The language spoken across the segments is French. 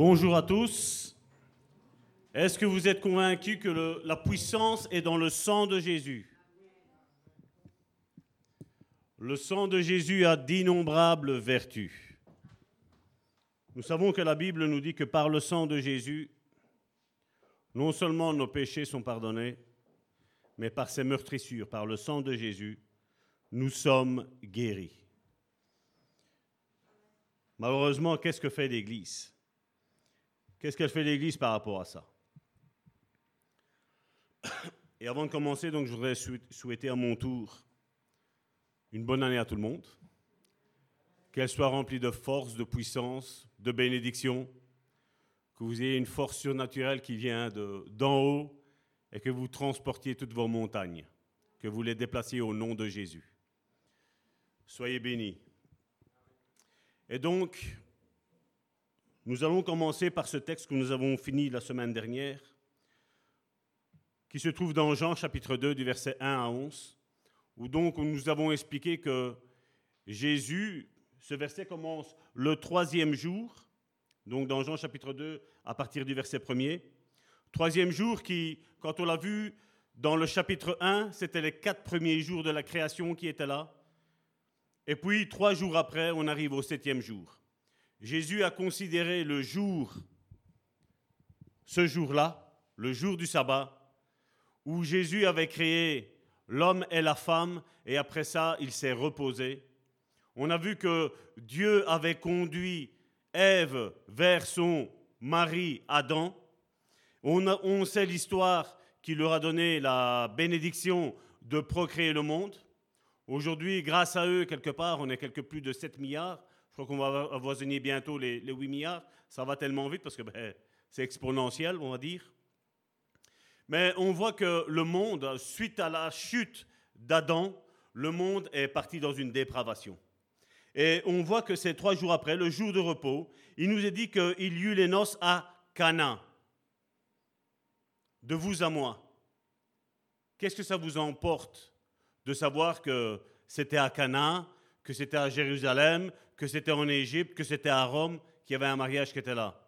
Bonjour à tous. Est-ce que vous êtes convaincus que la puissance est dans le sang de Jésus? Le sang de Jésus a d'innombrables vertus. Nous savons que la Bible nous dit que par le sang de Jésus, non seulement nos péchés sont pardonnés, mais par ses meurtrissures, par le sang de Jésus, nous sommes guéris. Malheureusement, qu'est-ce que fait l'Église? Qu'est-ce qu'elle fait l'Église par rapport à ça? Et avant de commencer, donc, je voudrais souhaiter à mon tour une bonne année à tout le monde. Qu'elle soit remplie de force, de puissance, de bénédiction. Que vous ayez une force surnaturelle qui vient d'en haut et que vous transportiez toutes vos montagnes. Que vous les déplaciez au nom de Jésus. Soyez bénis. Et donc, nous allons commencer par ce texte que nous avons fini la semaine dernière, qui se trouve dans Jean chapitre 2 du verset 1 à 11, où donc nous avons expliqué que Jésus, ce verset commence le troisième jour, donc dans Jean chapitre 2 à partir du verset 1er, troisième jour qui, quand on l'a vu dans le chapitre 1, c'était les quatre premiers jours de la création qui étaient là, et puis trois jours après, on arrive au septième jour. Jésus a considéré le jour, ce jour-là, le jour du sabbat, où Jésus avait créé l'homme et la femme, et après ça, il s'est reposé. On a vu que Dieu avait conduit Ève vers son mari Adam. On, sait l'histoire qui leur a donné la bénédiction de procréer le monde. Aujourd'hui, grâce à eux, quelque part, on est quelque plus de 7 milliards. Je crois qu'on va avoisiner bientôt les, 8 milliards. Ça va tellement vite parce que ben, c'est exponentiel, on va dire. Mais on voit que le monde, suite à la chute d'Adam, le monde est parti dans une dépravation. Et on voit que c'est trois jours après, le jour de repos, il nous est dit qu'il y eut les noces à Cana. De vous à moi. Qu'est-ce que ça vous emporte de savoir que c'était à Cana, que c'était à Jérusalem, que c'était en Égypte, que c'était à Rome, qu'il y avait un mariage qui était là?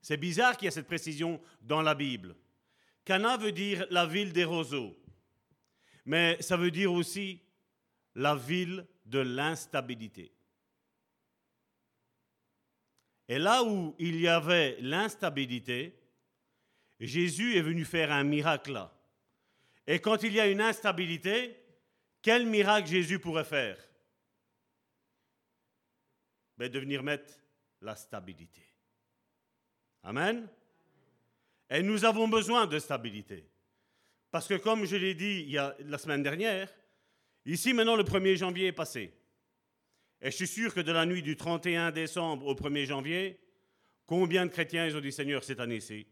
C'est bizarre qu'il y ait cette précision dans la Bible. Cana veut dire la ville des roseaux, mais ça veut dire aussi la ville de l'instabilité. Et là où il y avait l'instabilité, Jésus est venu faire un miracle là. Et quand il y a une instabilité, quel miracle Jésus pourrait faire? Mais de venir mettre la stabilité. Amen. Et nous avons besoin de stabilité. Parce que comme je l'ai dit il y a, la semaine dernière, ici maintenant le 1er janvier est passé. Et je suis sûr que de la nuit du 31 décembre au 1er janvier, combien de chrétiens ont dit Seigneur, cette année-ci,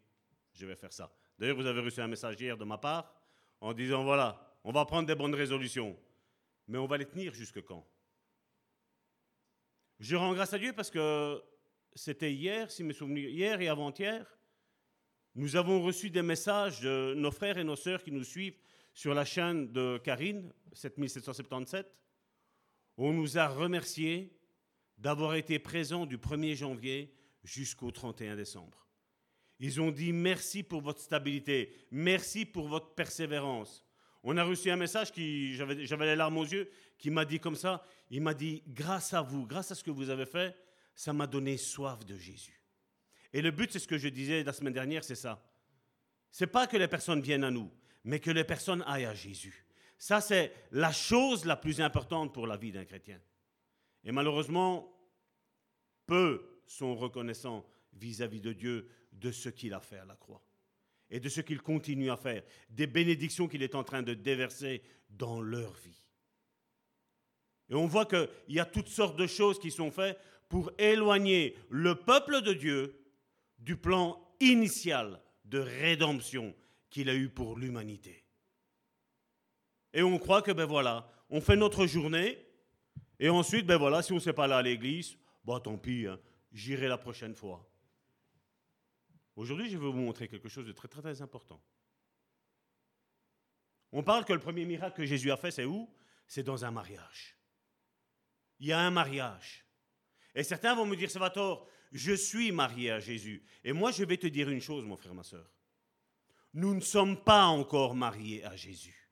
je vais faire ça. D'ailleurs, vous avez reçu un message hier de ma part en disant voilà, on va prendre des bonnes résolutions, mais on va les tenir jusque quand? Je rends grâce à Dieu parce que c'était hier, si mes souvenirs, hier et avant-hier, nous avons reçu des messages de nos frères et nos sœurs qui nous suivent sur la chaîne de Karine, 7777. On nous a remerciés d'avoir été présents du 1er janvier jusqu'au 31 décembre. Ils ont dit merci pour votre stabilité, merci pour votre persévérance. On a reçu un message qui, j'avais les larmes aux yeux, qui m'a dit comme ça, il m'a dit, grâce à vous, grâce à ce que vous avez fait, ça m'a donné soif de Jésus. Et le but, c'est ce que je disais la semaine dernière, c'est ça. C'est pas que les personnes viennent à nous, mais que les personnes aillent à Jésus. Ça, c'est la chose la plus importante pour la vie d'un chrétien. Et malheureusement, peu sont reconnaissants vis-à-vis -vis de Dieu de ce qu'il a fait à la croix et de ce qu'il continue à faire, des bénédictions qu'il est en train de déverser dans leur vie. Et on voit qu'il y a toutes sortes de choses qui sont faites pour éloigner le peuple de Dieu du plan initial de rédemption qu'il a eu pour l'humanité. Et on croit que, ben voilà, on fait notre journée, et ensuite, ben voilà, si on ne sait pas aller à l'église, bon, tant pis, hein, j'irai la prochaine fois. Aujourd'hui, je vais vous montrer quelque chose de très très très important. On parle que le premier miracle que Jésus a fait, c'est où? C'est dans un mariage. Il y a un mariage. Et certains vont me dire, Salvatore, je suis marié à Jésus. Et moi, je vais te dire une chose, mon frère, ma soeur. Nous ne sommes pas encore mariés à Jésus.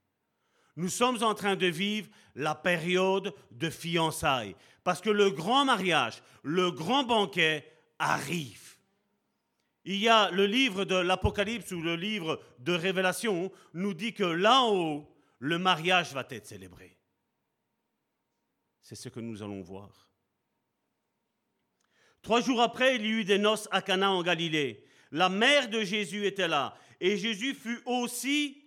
Nous sommes en train de vivre la période de fiançailles. Parce que le grand mariage, le grand banquet arrive. Il y a le livre de l'Apocalypse ou le livre de Révélation nous dit que là haut, le mariage va être célébré. C'est ce que nous allons voir. Trois jours après, il y eut des noces à Cana en Galilée. La mère de Jésus était là. Et Jésus fut aussi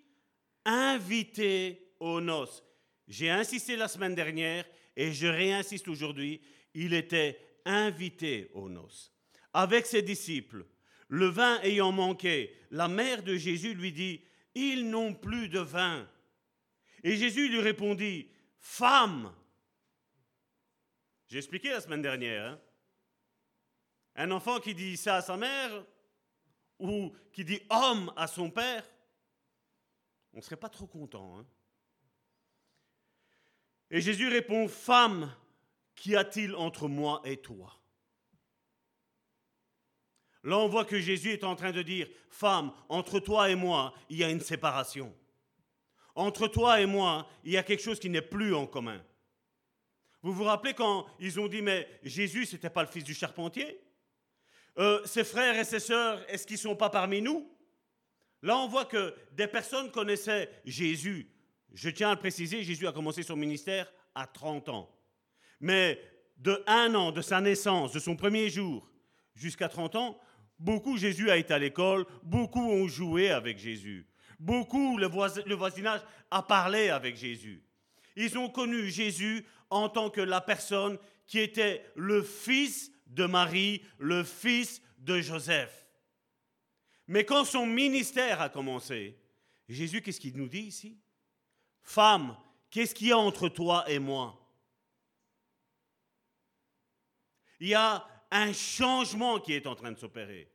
invité aux noces. J'ai insisté la semaine dernière et je réinsiste aujourd'hui. Il était invité aux noces. Avec ses disciples, le vin ayant manqué, la mère de Jésus lui dit, ils n'ont plus de vin. Et Jésus lui répondit, femme, j'ai expliqué la semaine dernière, hein. Un enfant qui dit ça à sa mère ou qui dit homme à son père, on ne serait pas trop content. Hein. et Jésus répond, Femme, qu'y a-t-il entre moi et toi? Là, on voit que Jésus est en train de dire, Femme, entre toi et moi, il y a une séparation. Entre toi et moi, il y a quelque chose qui n'est plus en commun. Vous vous rappelez quand ils ont dit, mais Jésus, ce n'était pas le fils du charpentier? Euh, ses frères et ses sœurs, est-ce qu'ils ne sont pas parmi nous? Là, on voit que des personnes connaissaient Jésus. Je tiens à le préciser, Jésus a commencé son ministère à 30 ans. Mais de un an, de sa naissance, de son premier jour jusqu'à 30 ans, beaucoup Jésus a été à l'école, beaucoup ont joué avec Jésus. Beaucoup, le, voisinage a parlé avec Jésus. Ils ont connu Jésus en tant que la personne qui était le fils de Marie, le fils de Joseph. Mais quand son ministère a commencé, Jésus, qu'est-ce qu'il nous dit ici? Femme, qu'est-ce qu'il y a entre toi et moi? Il y a un changement qui est en train de s'opérer.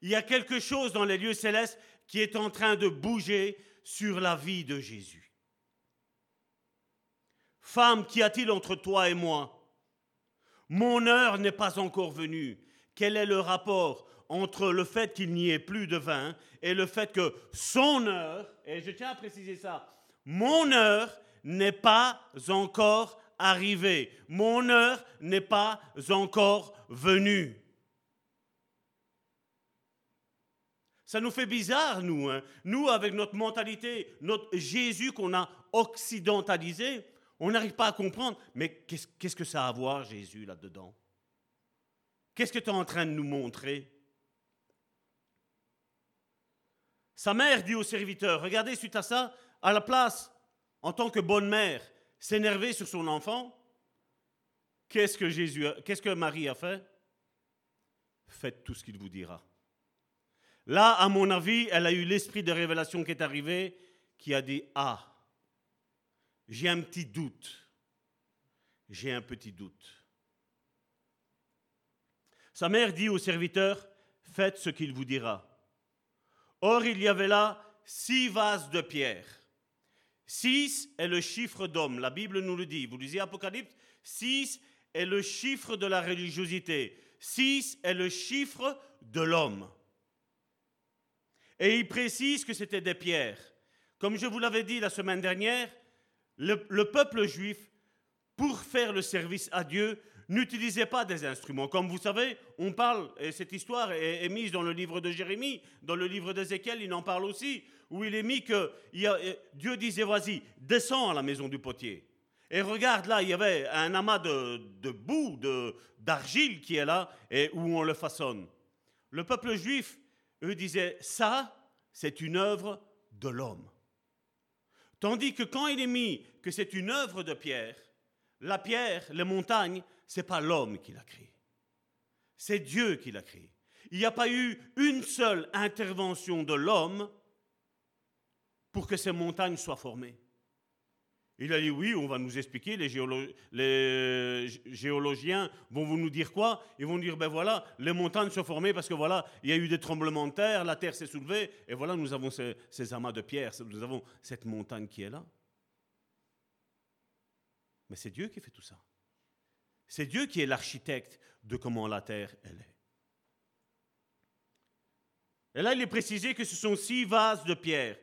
Il y a quelque chose dans les lieux célestes qui est en train de bouger sur la vie de Jésus. Femme, qu'y a-t-il entre toi et moi? Mon heure n'est pas encore venue. Quel est le rapport entre le fait qu'il n'y ait plus de vin et le fait que son heure, et je tiens à préciser ça, mon heure n'est pas encore arrivée. Mon heure n'est pas encore venue. Ça nous fait bizarre, nous. Hein. Nous, avec notre mentalité, notre Jésus qu'on a occidentalisé, on n'arrive pas à comprendre, mais qu'est-ce que ça a à voir, Jésus, là-dedans? Qu'est-ce que tu es en train de nous montrer? Sa mère dit au serviteur, regardez suite à ça, à la place, en tant que bonne mère, s'énerver sur son enfant, qu'est-ce que Jésus, qu'est-ce que Marie a fait? Faites tout ce qu'il vous dira. Là, à mon avis, elle a eu l'esprit de révélation qui est arrivé, qui a dit, ah, j'ai un petit doute. J'ai un petit doute. Sa mère dit au serviteur, faites ce qu'il vous dira. Or, il y avait là six vases de pierre. Six est le chiffre d'homme, la Bible nous le dit. Vous lisez Apocalypse, six est le chiffre de la religiosité. Six est le chiffre de l'homme. Et il précise que c'était des pierres. Comme je vous l'avais dit la semaine dernière, le, peuple juif, pour faire le service à Dieu, n'utilisait pas des instruments. Comme vous savez, on parle, et cette histoire est, mise dans le livre de Jérémie, dans le livre d'Ézéchiel, il en parle aussi, où il est mis que Dieu disait, vas-y, descends à la maison du potier. Et regarde là, il y avait un amas de, de boue, d'argile qui est là, et où on le façonne. Le peuple juif, eux, disait, ça, c'est une œuvre de l'homme. Tandis que quand il est mis que c'est une œuvre de pierre, la pierre, les montagnes, c'est pas l'homme qui l'a créé. C'est Dieu qui l'a créé. Il n'y a pas eu une seule intervention de l'homme pour que ces montagnes soient formées. Il a dit oui, on va nous expliquer, les, géologiens vont vous nous dire quoi? Ils vont dire, ben voilà, les montagnes sont formées parce que voilà, il y a eu des tremblements de terre, la terre s'est soulevée, et voilà, nous avons ces, ces amas de pierres, nous avons cette montagne qui est là. Mais c'est Dieu qui fait tout ça. C'est Dieu qui est l'architecte de comment la terre elle est. Et là, il est précisé que ce sont six vases de pierre.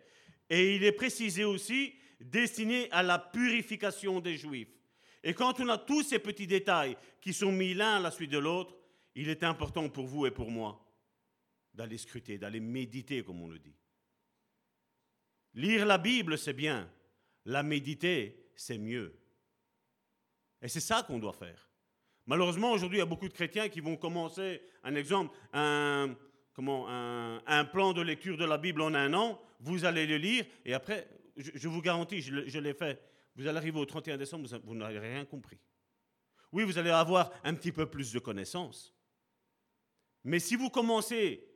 Et il est précisé aussi destiné à la purification des Juifs. Et quand on a tous ces petits détails qui sont mis l'un à la suite de l'autre, il est important pour vous et pour moi d'aller scruter, d'aller méditer, comme on le dit. Lire la Bible, c'est bien. La méditer, c'est mieux. Et c'est ça qu'on doit faire. Malheureusement, aujourd'hui, il y a beaucoup de chrétiens qui vont commencer, un exemple, un, comment, un, plan de lecture de la Bible en un an, vous allez le lire, et après, je, vous garantis, je, l'ai fait, vous allez arriver au 31 décembre, vous, n'avez rien compris. Oui, vous allez avoir un petit peu plus de connaissances. Mais si vous commencez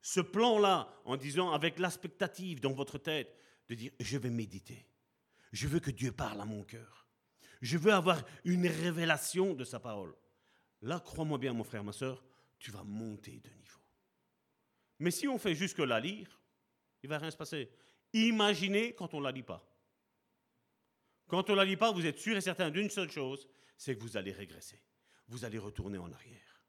ce plan-là en disant, avec l'expectative dans votre tête, de dire, je vais méditer, je veux que Dieu parle à mon cœur, je veux avoir une révélation de sa parole. Là, crois-moi bien, mon frère, ma soeur, tu vas monter de niveau. Mais si on fait juste que la lire, il va rien se passer. Imaginez quand on ne la lit pas. Quand on ne la lit pas, vous êtes sûr et certain d'une seule chose, c'est que vous allez régresser. Vous allez retourner en arrière.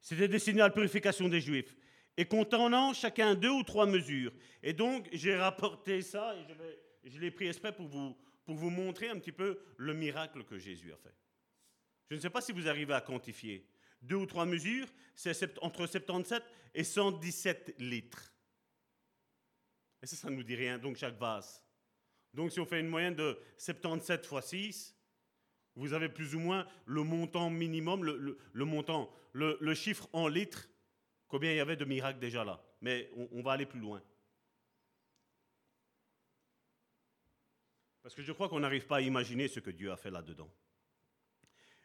C'était destiné à la purification des Juifs. Et contenant chacun deux ou trois mesures. Et donc, j'ai rapporté ça et je, je l'ai pris exprès pour vous, pour vous montrer un petit peu le miracle que Jésus a fait. Je ne sais pas si vous arrivez à quantifier. Deux ou trois mesures, c'est entre 77 et 117 litres. Et ça, ça ne nous dit rien, donc chaque vase. Donc si on fait une moyenne de 77 fois 6, vous avez plus ou moins le montant minimum, le, montant, le, chiffre en litres, combien il y avait de miracles déjà là? Mais on va aller plus loin. Parce que je crois qu'on n'arrive pas à imaginer ce que Dieu a fait là-dedans.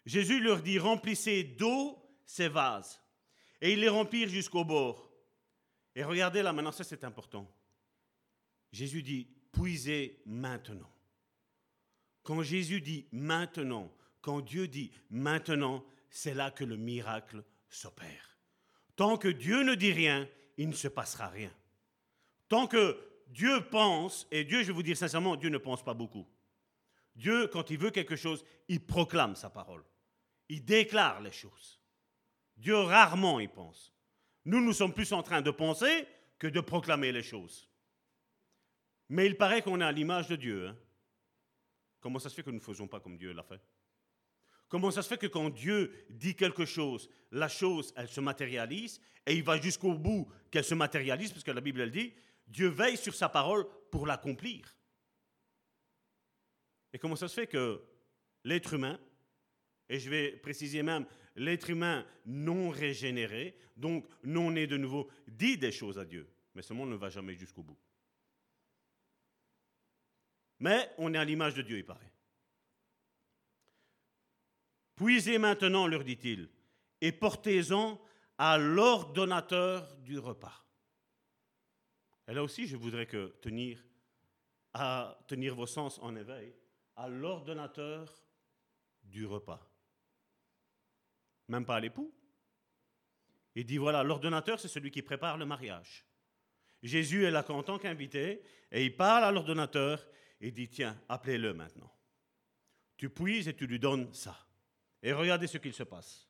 Jésus leur dit, remplissez d'eau ces vases. Et ils les remplirent jusqu'au bord. Et regardez là, maintenant, ça c'est important. Jésus dit, puisez maintenant. Quand Jésus dit maintenant, quand Dieu dit maintenant, c'est là que le miracle s'opère. Tant que Dieu ne dit rien, il ne se passera rien. Tant que Dieu pense, et Dieu, je vais vous dire sincèrement, Dieu ne pense pas beaucoup. Dieu, quand il veut quelque chose, il proclame sa parole. Il déclare les choses. Dieu rarement y pense. Nous, nous sommes plus en train de penser que de proclamer les choses. Mais il paraît qu'on est à l'image de Dieu. Hein. Comment ça se fait que nous ne faisons pas comme Dieu l'a fait? Comment ça se fait que quand Dieu dit quelque chose, la chose, elle se matérialise, et il va jusqu'au bout qu'elle se matérialise, parce que la Bible, elle dit, Dieu veille sur sa parole pour l'accomplir. Et comment ça se fait que l'être humain, et je vais préciser même l'être humain non régénéré, donc non né de nouveau, dit des choses à Dieu, mais ce monde ne va jamais jusqu'au bout. Mais on est à l'image de Dieu, il paraît. Puisez maintenant, leur dit-il, et portez-en à l'ordonnateur du repas. Et là aussi, je voudrais que tenir, à tenir vos sens en éveil, à l'ordonnateur du repas même pas à l'époux. Il dit voilà, l'ordonnateur, c'est celui qui prépare le mariage. Jésus est là en tant qu'invité et il parle à l'ordonnateur et dit tiens, appelez-le maintenant. Tu puises et tu lui donnes ça. Et regardez ce qu'il se passe.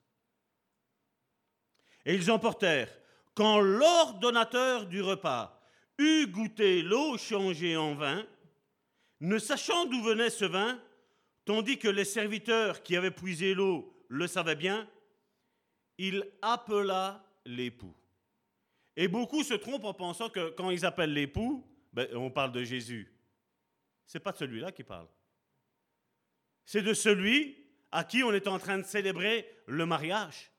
Et ils emportèrent, quand l'ordonnateur du repas eut goûté l'eau changée en vin, ne sachant d'où venait ce vin, tandis que les serviteurs qui avaient puisé l'eau le savaient bien, il appela l'époux. Et beaucoup se trompent en pensant que quand ils appellent l'époux, ben, on parle de Jésus. Ce n'est pas de celui-là qui parle. C'est de celui à qui on est en train de célébrer le mariage.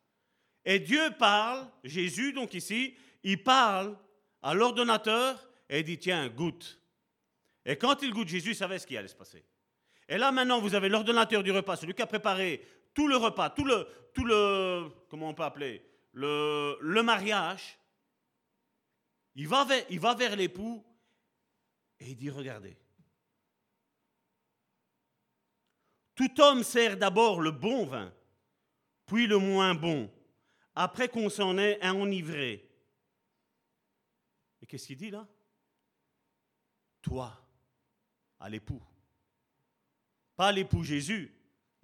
Et Dieu parle, Jésus donc ici, il parle à l'ordonnateur et dit, tiens, goûte. Et quand il goûte, Jésus savait ce qui allait se passer. Et là maintenant, vous avez l'ordonnateur du repas, celui qui a préparé tout le repas, tout le, tout le comment on peut appeler, le, mariage. Il va vers, il va vers l'époux et il dit, regardez, tout homme sert d'abord le bon vin, puis le moins bon, après qu'on s'en est enivré. Et qu'est-ce qu'il dit là? Toi, à l'époux. Pas l'époux Jésus,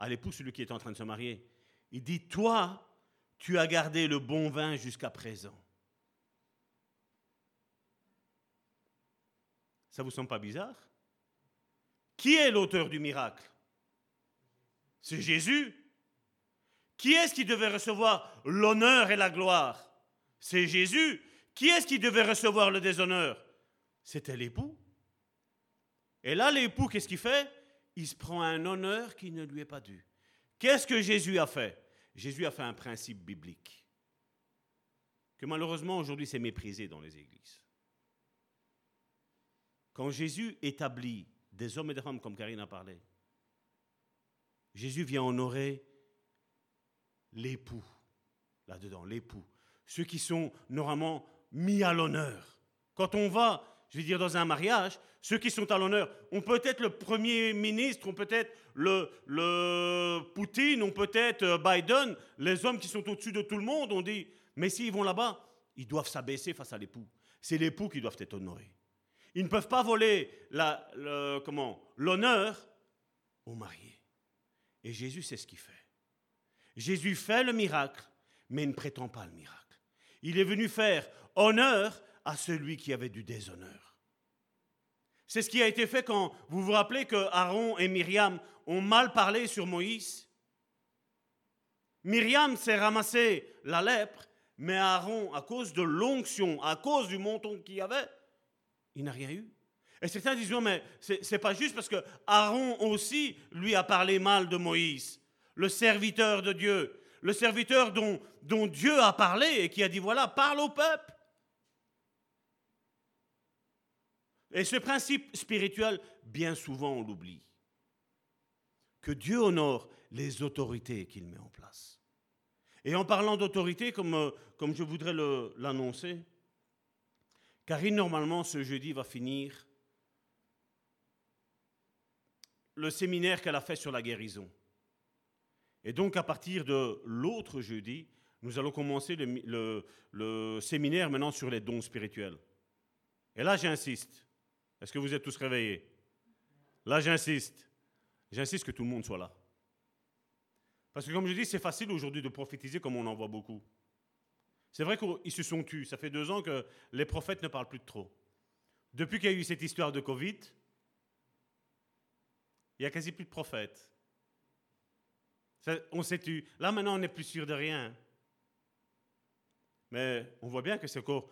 à l'époux celui qui est en train de se marier. Il dit, toi, tu as gardé le bon vin jusqu'à présent. Ça vous semble pas bizarre? Qui est l'auteur du miracle? C'est Jésus. Qui est-ce qui devait recevoir l'honneur et la gloire? C'est Jésus. Qui est-ce qui devait recevoir le déshonneur? C'était l'époux. Et là, l'époux, qu'est-ce qu'il fait? Prend un honneur qui ne lui est pas dû. Qu'est-ce que Jésus a fait? Jésus a fait un principe biblique que malheureusement aujourd'hui c'est méprisé dans les églises. Quand Jésus établit des hommes et des femmes, comme Karine a parlé, Jésus vient honorer l'époux, là-dedans, l'époux, ceux qui sont normalement mis à l'honneur. Quand on va, je vais dire, dans un mariage, ceux qui sont à l'honneur, on peut être le Premier ministre, on peut être le, Poutine, on peut être euh, Biden, les hommes qui sont au-dessus de tout le monde, on dit, mais s'ils vont là-bas, ils doivent s'abaisser face à l'époux. C'est l'époux qui doivent être honorés. Ils ne peuvent pas voler comment, l'honneur au marié. Et Jésus, c'est ce qu'il fait. Jésus fait le miracle, mais ne prétend pas le miracle. Il est venu faire honneur à celui qui avait du déshonneur. C'est ce qui a été fait quand vous vous rappelez que Aaron et Myriam ont mal parlé sur Moïse. Myriam s'est ramassé la lèpre, mais Aaron, à cause de l'onction, à cause du menton qu'il avait, il n'a rien eu. Et certains disent, non, mais c'est pas juste parce que Aaron aussi lui a parlé mal de Moïse, le serviteur de Dieu, le serviteur dont Dieu a parlé et qui a dit, voilà, parle au peuple. Et ce principe spirituel, bien souvent, on l'oublie. Que Dieu honore les autorités qu'il met en place. Et en parlant d'autorité, comme, euh, comme je voudrais l'annoncer, Karine, normalement, ce jeudi va finir le séminaire qu'elle a fait sur la guérison. Et donc, à partir de l'autre jeudi, nous allons commencer le, le, séminaire maintenant sur les dons spirituels. Et là, j'insiste. Est-ce que vous êtes tous réveillés? Là, j'insiste. J'insiste que tout le monde soit là. Parce que comme je dis, c'est facile aujourd'hui de prophétiser comme on en voit beaucoup. C'est vrai qu'ils se sont tus. Ça fait deux ans que les prophètes ne parlent plus de trop. Depuis qu'il y a eu cette histoire de Covid, il n'y a quasi plus de prophètes. on s'est tu. Là, maintenant, on n'est plus sûr de rien. Mais on voit bien que c'est encore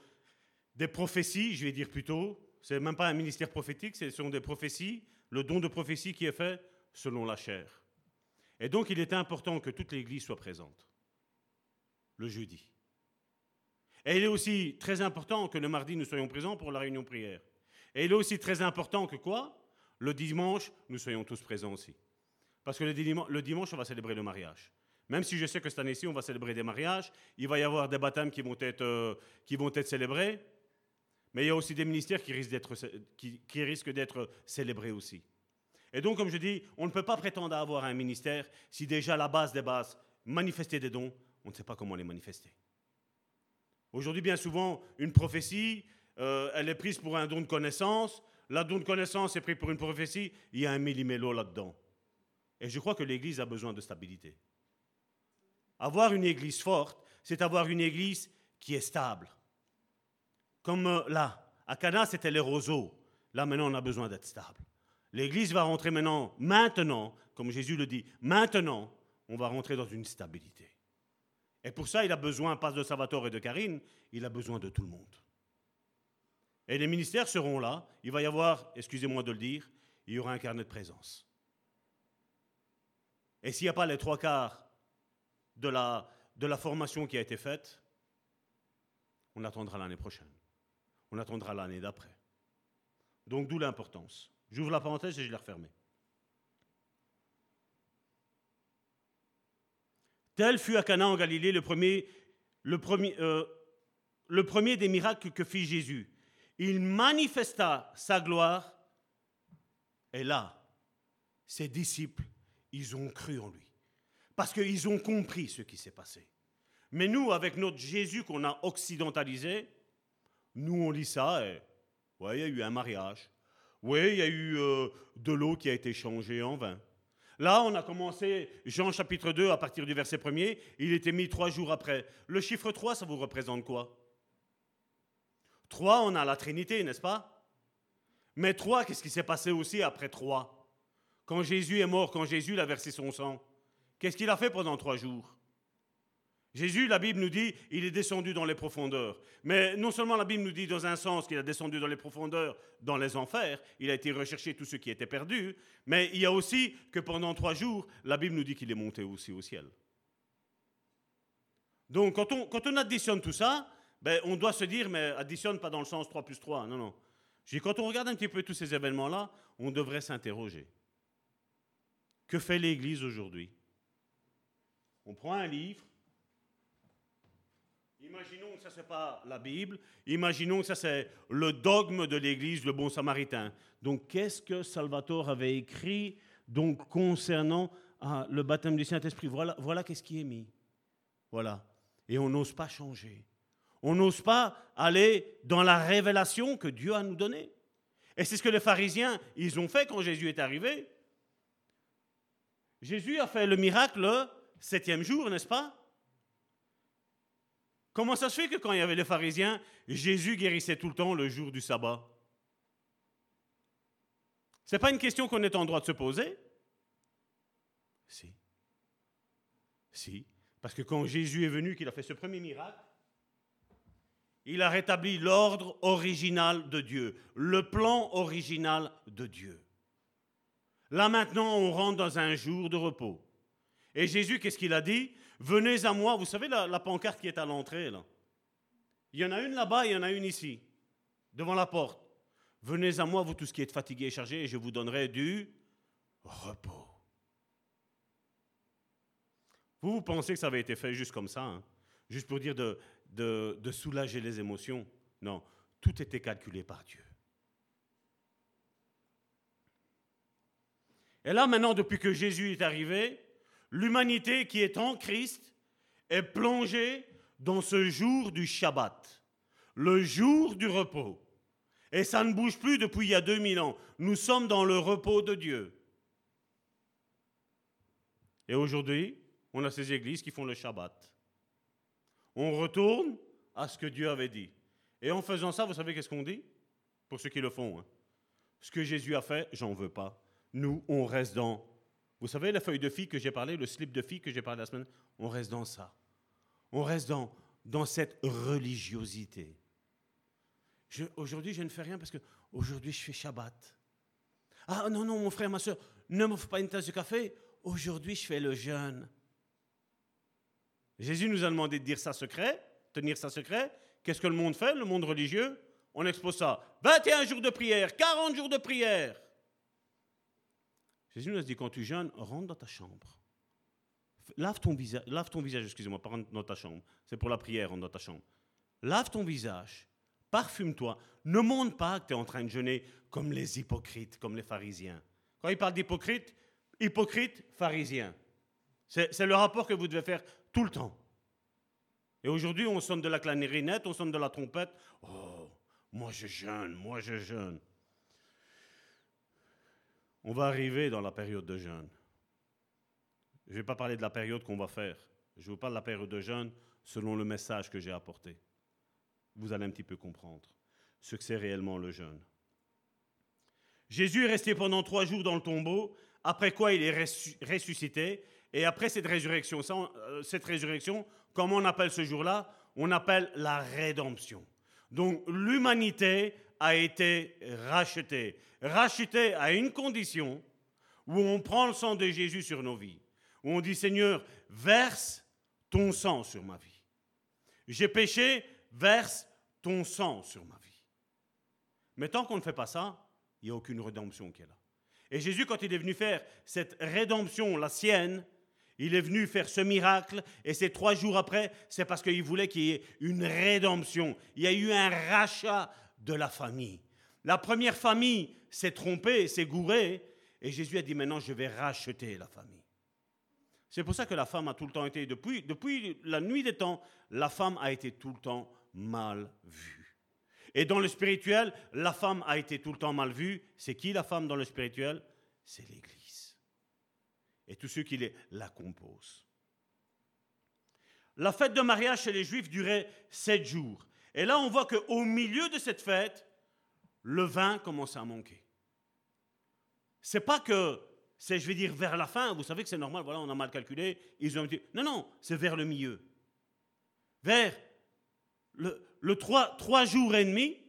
des prophéties, je vais dire plutôt. C'est même pas un ministère prophétique, ce sont des prophéties, le don de prophétie qui est fait selon la chair. Et donc, il est important que toute l'Église soit présente le jeudi. Et il est aussi très important que le mardi, nous soyons présents pour la réunion prière. Et il est aussi très important que quoi? Le dimanche, nous soyons tous présents aussi. Parce que le dimanche, on va célébrer le mariage. Même si je sais que cette année-ci, on va célébrer des mariages, il va y avoir des baptêmes qui vont être, euh, qui vont être célébrés, mais il y a aussi des ministères qui risquent d'être, célébrés aussi. Et donc, comme je dis, on ne peut pas prétendre avoir un ministère si déjà la base des bases, manifester des dons, on ne sait pas comment les manifester. Aujourd'hui, bien souvent, une prophétie, euh, elle est prise pour un don de connaissance. La don de connaissance est prise pour une prophétie. Il y a un millimélo là-dedans. Et je crois que l'Église a besoin de stabilité. Avoir une Église forte, c'est avoir une Église qui est stable. Comme euh, là, à Cana, c'était les roseaux. Là, maintenant, on a besoin d'être stable. L'Église va rentrer maintenant, maintenant, comme Jésus le dit, maintenant, on va rentrer dans une stabilité. Et pour ça, il a besoin, pas de Salvatore et de Karine, il a besoin de tout le monde. Et les ministères seront là. Il va y avoir, excusez-moi de le dire, il y aura un carnet de présence. Et s'il n'y a pas les trois quarts de la, de la formation qui a été faite, on attendra l'année prochaine. On attendra l'année d'après. Donc d'où l'importance. J'ouvre la parenthèse et je l'ai refermée. Tel fut à Cana en Galilée le premier, euh, le premier des miracles que fit Jésus. Il manifesta sa gloire. Et là, ses disciples, ils ont cru en lui. Parce qu'ils ont compris ce qui s'est passé. Mais nous, avec notre Jésus qu'on a occidentalisé, nous, on lit ça et, ouais, il y a eu un mariage. Oui, il y a eu euh, de l'eau qui a été changée en vin. Là, on a commencé Jean chapitre 2 à partir du verset 1er. Il était mis trois jours après. Le chiffre 3, ça vous représente quoi? 3, on a la Trinité, n'est-ce pas? Mais 3, qu'est-ce qui s'est passé aussi après 3 Quand Jésus est mort, quand Jésus a versé son sang, qu'est-ce qu'il a fait pendant trois jours? Jésus, la Bible nous dit, il est descendu dans les profondeurs. Mais non seulement la Bible nous dit dans un sens qu'il a descendu dans les profondeurs, dans les enfers, il a été recherché tous ceux qui étaient perdus, mais il y a aussi que pendant trois jours, la Bible nous dit qu'il est monté aussi au ciel. Donc quand on, quand on additionne tout ça, ben, on doit se dire, mais additionne pas dans le sens 3 plus 3, non, non. Quand on regarde un petit peu tous ces événements-là, on devrait s'interroger. Que fait l'Église aujourd'hui? On prend un livre, Imaginons que ça, c'est pas la Bible. Imaginons que ça, c'est le dogme de l'Église, le bon samaritain. Donc, qu'est-ce que Salvatore avait écrit donc, concernant ah, le baptême du Saint-Esprit? Voilà, voilà qu'est-ce qui est mis. Voilà. Et on n'ose pas changer. On n'ose pas aller dans la révélation que Dieu a nous donnée. Et c'est ce que les pharisiens, ils ont fait quand Jésus est arrivé. Jésus a fait le miracle le septième jour, n'est-ce pas? Comment ça se fait que quand il y avait les pharisiens, Jésus guérissait tout le temps le jour du sabbat? Ce n'est pas une question qu'on est en droit de se poser? Si. Si. Parce que quand Jésus est venu, qu'il a fait ce premier miracle, il a rétabli l'ordre original de Dieu, le plan original de Dieu. Là maintenant, on rentre dans un jour de repos. Et Jésus, qu'est-ce qu'il a dit? Venez à moi. Vous savez la, pancarte qui est à l'entrée, là Il y en a une là-bas, il y en a une ici, devant la porte. Venez à moi, vous tous qui êtes fatigués et chargés, et je vous donnerai du repos. Vous, vous pensez que ça avait été fait juste comme ça, hein? juste pour dire de, de soulager les émotions? Non, tout était calculé par Dieu. Et là, maintenant, depuis que Jésus est arrivé, L'humanité qui est en Christ est plongée dans ce jour du Shabbat, le jour du repos. Et ça ne bouge plus depuis il y a 2000 ans. Nous sommes dans le repos de Dieu. Et aujourd'hui, on a ces églises qui font le Shabbat. On retourne à ce que Dieu avait dit. Et en faisant ça, vous savez qu'est-ce qu'on dit? Pour ceux qui le font. Hein. Ce que Jésus a fait, j'en veux pas. Nous, on reste dans vous savez, la feuille de fille que j'ai parlé, le slip de fille que j'ai parlé la semaine, on reste dans ça. On reste dans, dans cette religiosité. Aujourd'hui, je ne fais rien parce que aujourd'hui, je fais Shabbat. Ah non, non, mon frère, ma soeur, ne m'offre pas une tasse de café. Aujourd'hui, je fais le jeûne. Jésus nous a demandé de dire ça secret, tenir ça secret. Qu'est-ce que le monde fait, le monde religieux? On expose ça. 21 jours de prière, 40 jours de prière. Jésus nous dit quand tu jeûnes, rentre dans ta chambre. Lave ton visage, lave ton visage, excusez-moi, pas rentre dans ta chambre. C'est pour la prière, rentre dans ta chambre. Lave ton visage, parfume-toi. Ne montre pas que tu es en train de jeûner comme les hypocrites, comme les pharisiens. Quand il parle d'hypocrite, hypocrite, pharisien. C'est le rapport que vous devez faire tout le temps. Et aujourd'hui, on sonne de la clarinette, on sonne de la trompette. Oh, moi je jeûne, moi je jeûne on va arriver dans la période de jeûne. Je ne vais pas parler de la période qu'on va faire. Je vous parle de la période de jeûne selon le message que j'ai apporté. Vous allez un petit peu comprendre ce que c'est réellement le jeûne. Jésus est resté pendant trois jours dans le tombeau, après quoi il est ressuscité. Et après cette résurrection, euh, cette résurrection, comment on appelle ce jour-là? On appelle la rédemption. Donc l'humanité a été racheté. Racheté à une condition où on prend le sang de Jésus sur nos vies. Où on dit Seigneur, verse ton sang sur ma vie. J'ai péché, verse ton sang sur ma vie. Mais tant qu'on ne fait pas ça, il n'y a aucune rédemption qui est là. Et Jésus, quand il est venu faire cette rédemption, la sienne, Il est venu faire ce miracle et ces trois jours après, c'est parce qu'il voulait qu'il y ait une rédemption. Il y a eu un rachat de la famille. La première famille s'est trompée, s'est gourée et Jésus a dit maintenant je vais racheter la famille. C'est pour ça que la femme a tout le temps été, depuis, depuis la nuit des temps, la femme a été tout le temps mal vue. Et dans le spirituel, la femme a été tout le temps mal vue. C'est qui la femme dans le spirituel? C'est l'Église. Et tous ceux qui la composent. La fête de mariage chez les Juifs durait sept jours. Et là, on voit qu'au milieu de cette fête, le vin commence à manquer. C'est pas que c'est, je vais dire, vers la fin, vous savez que c'est normal, voilà, on a mal calculé, ils ont dit, non, non, c'est vers le milieu. Vers le, le 3, jours et demi.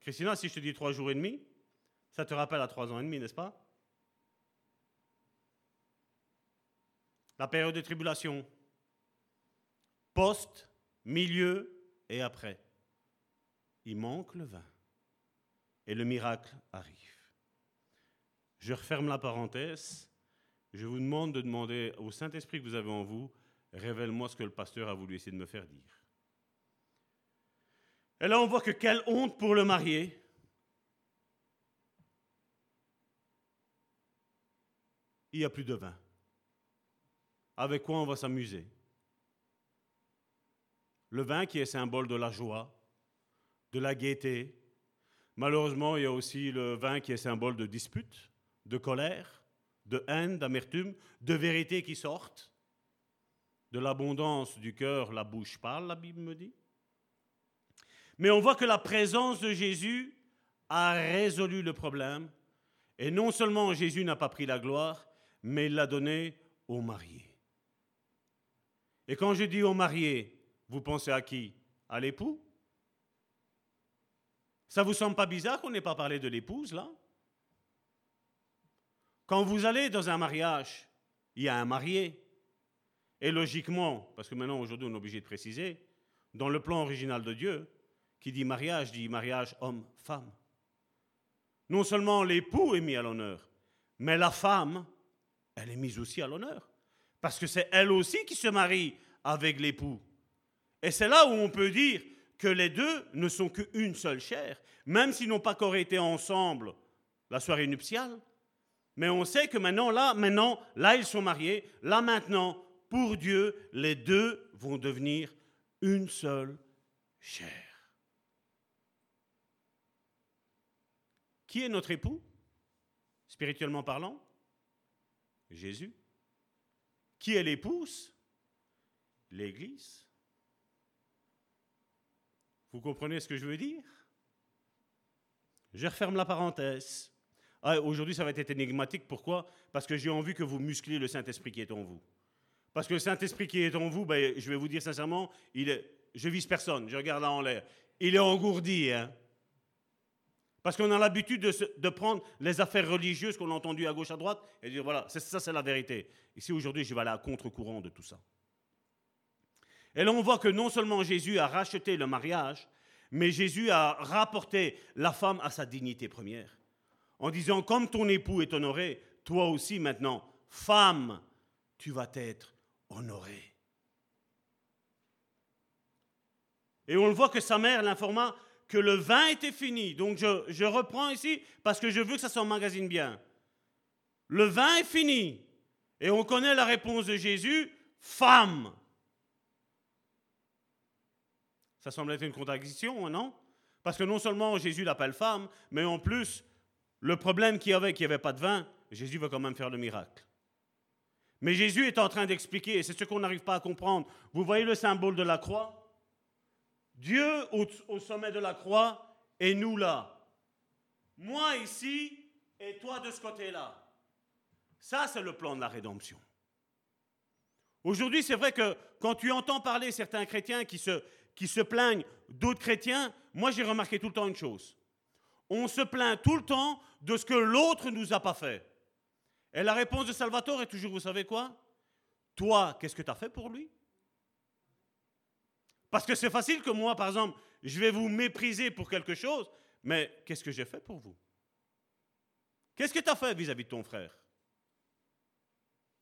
Christina, si je te dis trois jours et demi, ça te rappelle à trois ans et demi, n'est-ce pas? La période de tribulation. Post, milieu et après. Il manque le vin. Et le miracle arrive. Je referme la parenthèse. Je vous demande de demander au Saint-Esprit que vous avez en vous révèle-moi ce que le pasteur a voulu essayer de me faire dire. Et là, on voit que quelle honte pour le marié. Il n'y a plus de vin. Avec quoi on va s'amuser? Le vin qui est symbole de la joie, de la gaieté. Malheureusement, il y a aussi le vin qui est symbole de dispute, de colère, de haine, d'amertume, de vérité qui sortent. De l'abondance du cœur, la bouche parle, la Bible me dit. Mais on voit que la présence de Jésus a résolu le problème. Et non seulement Jésus n'a pas pris la gloire, mais il l'a donnée au marié. Et quand je dis au marié, vous pensez à qui? À l'époux? Ça vous semble pas bizarre qu'on n'ait pas parlé de l'épouse là? Quand vous allez dans un mariage, il y a un marié. Et logiquement, parce que maintenant aujourd'hui on est obligé de préciser, dans le plan original de Dieu, qui dit mariage, dit mariage homme-femme. Non seulement l'époux est mis à l'honneur, mais la femme, elle est mise aussi à l'honneur. Parce que c'est elle aussi qui se marie avec l'époux. Et c'est là où on peut dire que les deux ne sont qu'une seule chair, même s'ils n'ont pas encore été ensemble la soirée nuptiale. Mais on sait que maintenant, là, maintenant, là, ils sont mariés. Là, maintenant, pour Dieu, les deux vont devenir une seule chair. Qui est notre époux, spirituellement parlant? Jésus. Qui est l'épouse? L'Église. Vous comprenez ce que je veux dire? Je referme la parenthèse. Ah, Aujourd'hui, ça va être énigmatique. Pourquoi? Parce que j'ai envie que vous muscliez le Saint-Esprit qui est en vous. Parce que le Saint-Esprit qui est en vous, ben, je vais vous dire sincèrement, il est, je vise personne, je regarde là en l'air. Il est engourdi. Hein? Parce qu'on a l'habitude de, prendre les affaires religieuses qu'on a entendues à gauche, à droite, et dire voilà, ça c'est la vérité. Ici aujourd'hui, je vais aller à contre-courant de tout ça. Et là, on voit que non seulement Jésus a racheté le mariage, mais Jésus a rapporté la femme à sa dignité première. En disant, comme ton époux est honoré, toi aussi maintenant, femme, tu vas être honorée. Et on le voit que sa mère l'informa que le vin était fini. Donc je, je, reprends ici parce que je veux que ça s'emmagasine bien. Le vin est fini. Et on connaît la réponse de Jésus, femme. Ça semble être une contradiction, non? Parce que non seulement Jésus l'appelle femme, mais en plus, le problème qu'il y avait, qu'il n'y avait pas de vin, Jésus va quand même faire le miracle. Mais Jésus est en train d'expliquer, et c'est ce qu'on n'arrive pas à comprendre. Vous voyez le symbole de la croix? Dieu au, sommet de la croix et nous là. Moi ici et toi de ce côté-là. Ça, c'est le plan de la rédemption. Aujourd'hui, c'est vrai que quand tu entends parler certains chrétiens qui se, qui se plaignent d'autres chrétiens, moi j'ai remarqué tout le temps une chose. On se plaint tout le temps de ce que l'autre ne nous a pas fait. Et la réponse de Salvatore est toujours, vous savez quoi? Toi, qu'est-ce que tu as fait pour lui? Parce que c'est facile que moi, par exemple, je vais vous mépriser pour quelque chose, mais qu'est-ce que j'ai fait pour vous? Qu'est-ce que tu as fait vis-à-vis de ton frère?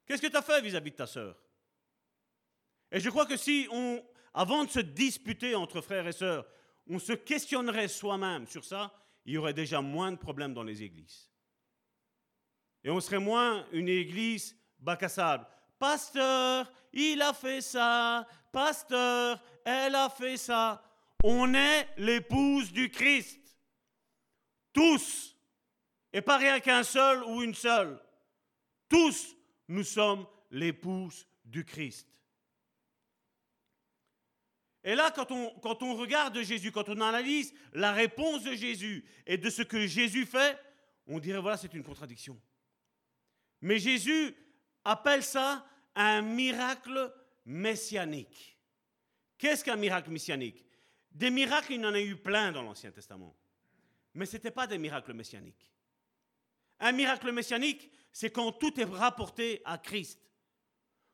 Qu'est-ce que tu as fait vis-à-vis de ta sœur? Et je crois que si on, avant de se disputer entre frères et sœurs, on se questionnerait soi-même sur ça, il y aurait déjà moins de problèmes dans les églises. Et on serait moins une église bac à sable. Pasteur, il a fait ça. Pasteur, elle a fait ça. On est l'épouse du Christ. Tous. Et pas rien qu'un seul ou une seule. Tous, nous sommes l'épouse du Christ. Et là, quand on, regarde Jésus, quand on analyse la réponse de Jésus et de ce que Jésus fait, on dirait, voilà, c'est une contradiction. Mais Jésus appelle ça un miracle messianique. Qu'est-ce qu'un miracle messianique? Des miracles, il y en a eu plein dans l'Ancien Testament. Mais ce n'était pas des miracles messianiques. Un miracle messianique, c'est quand tout est rapporté à Christ.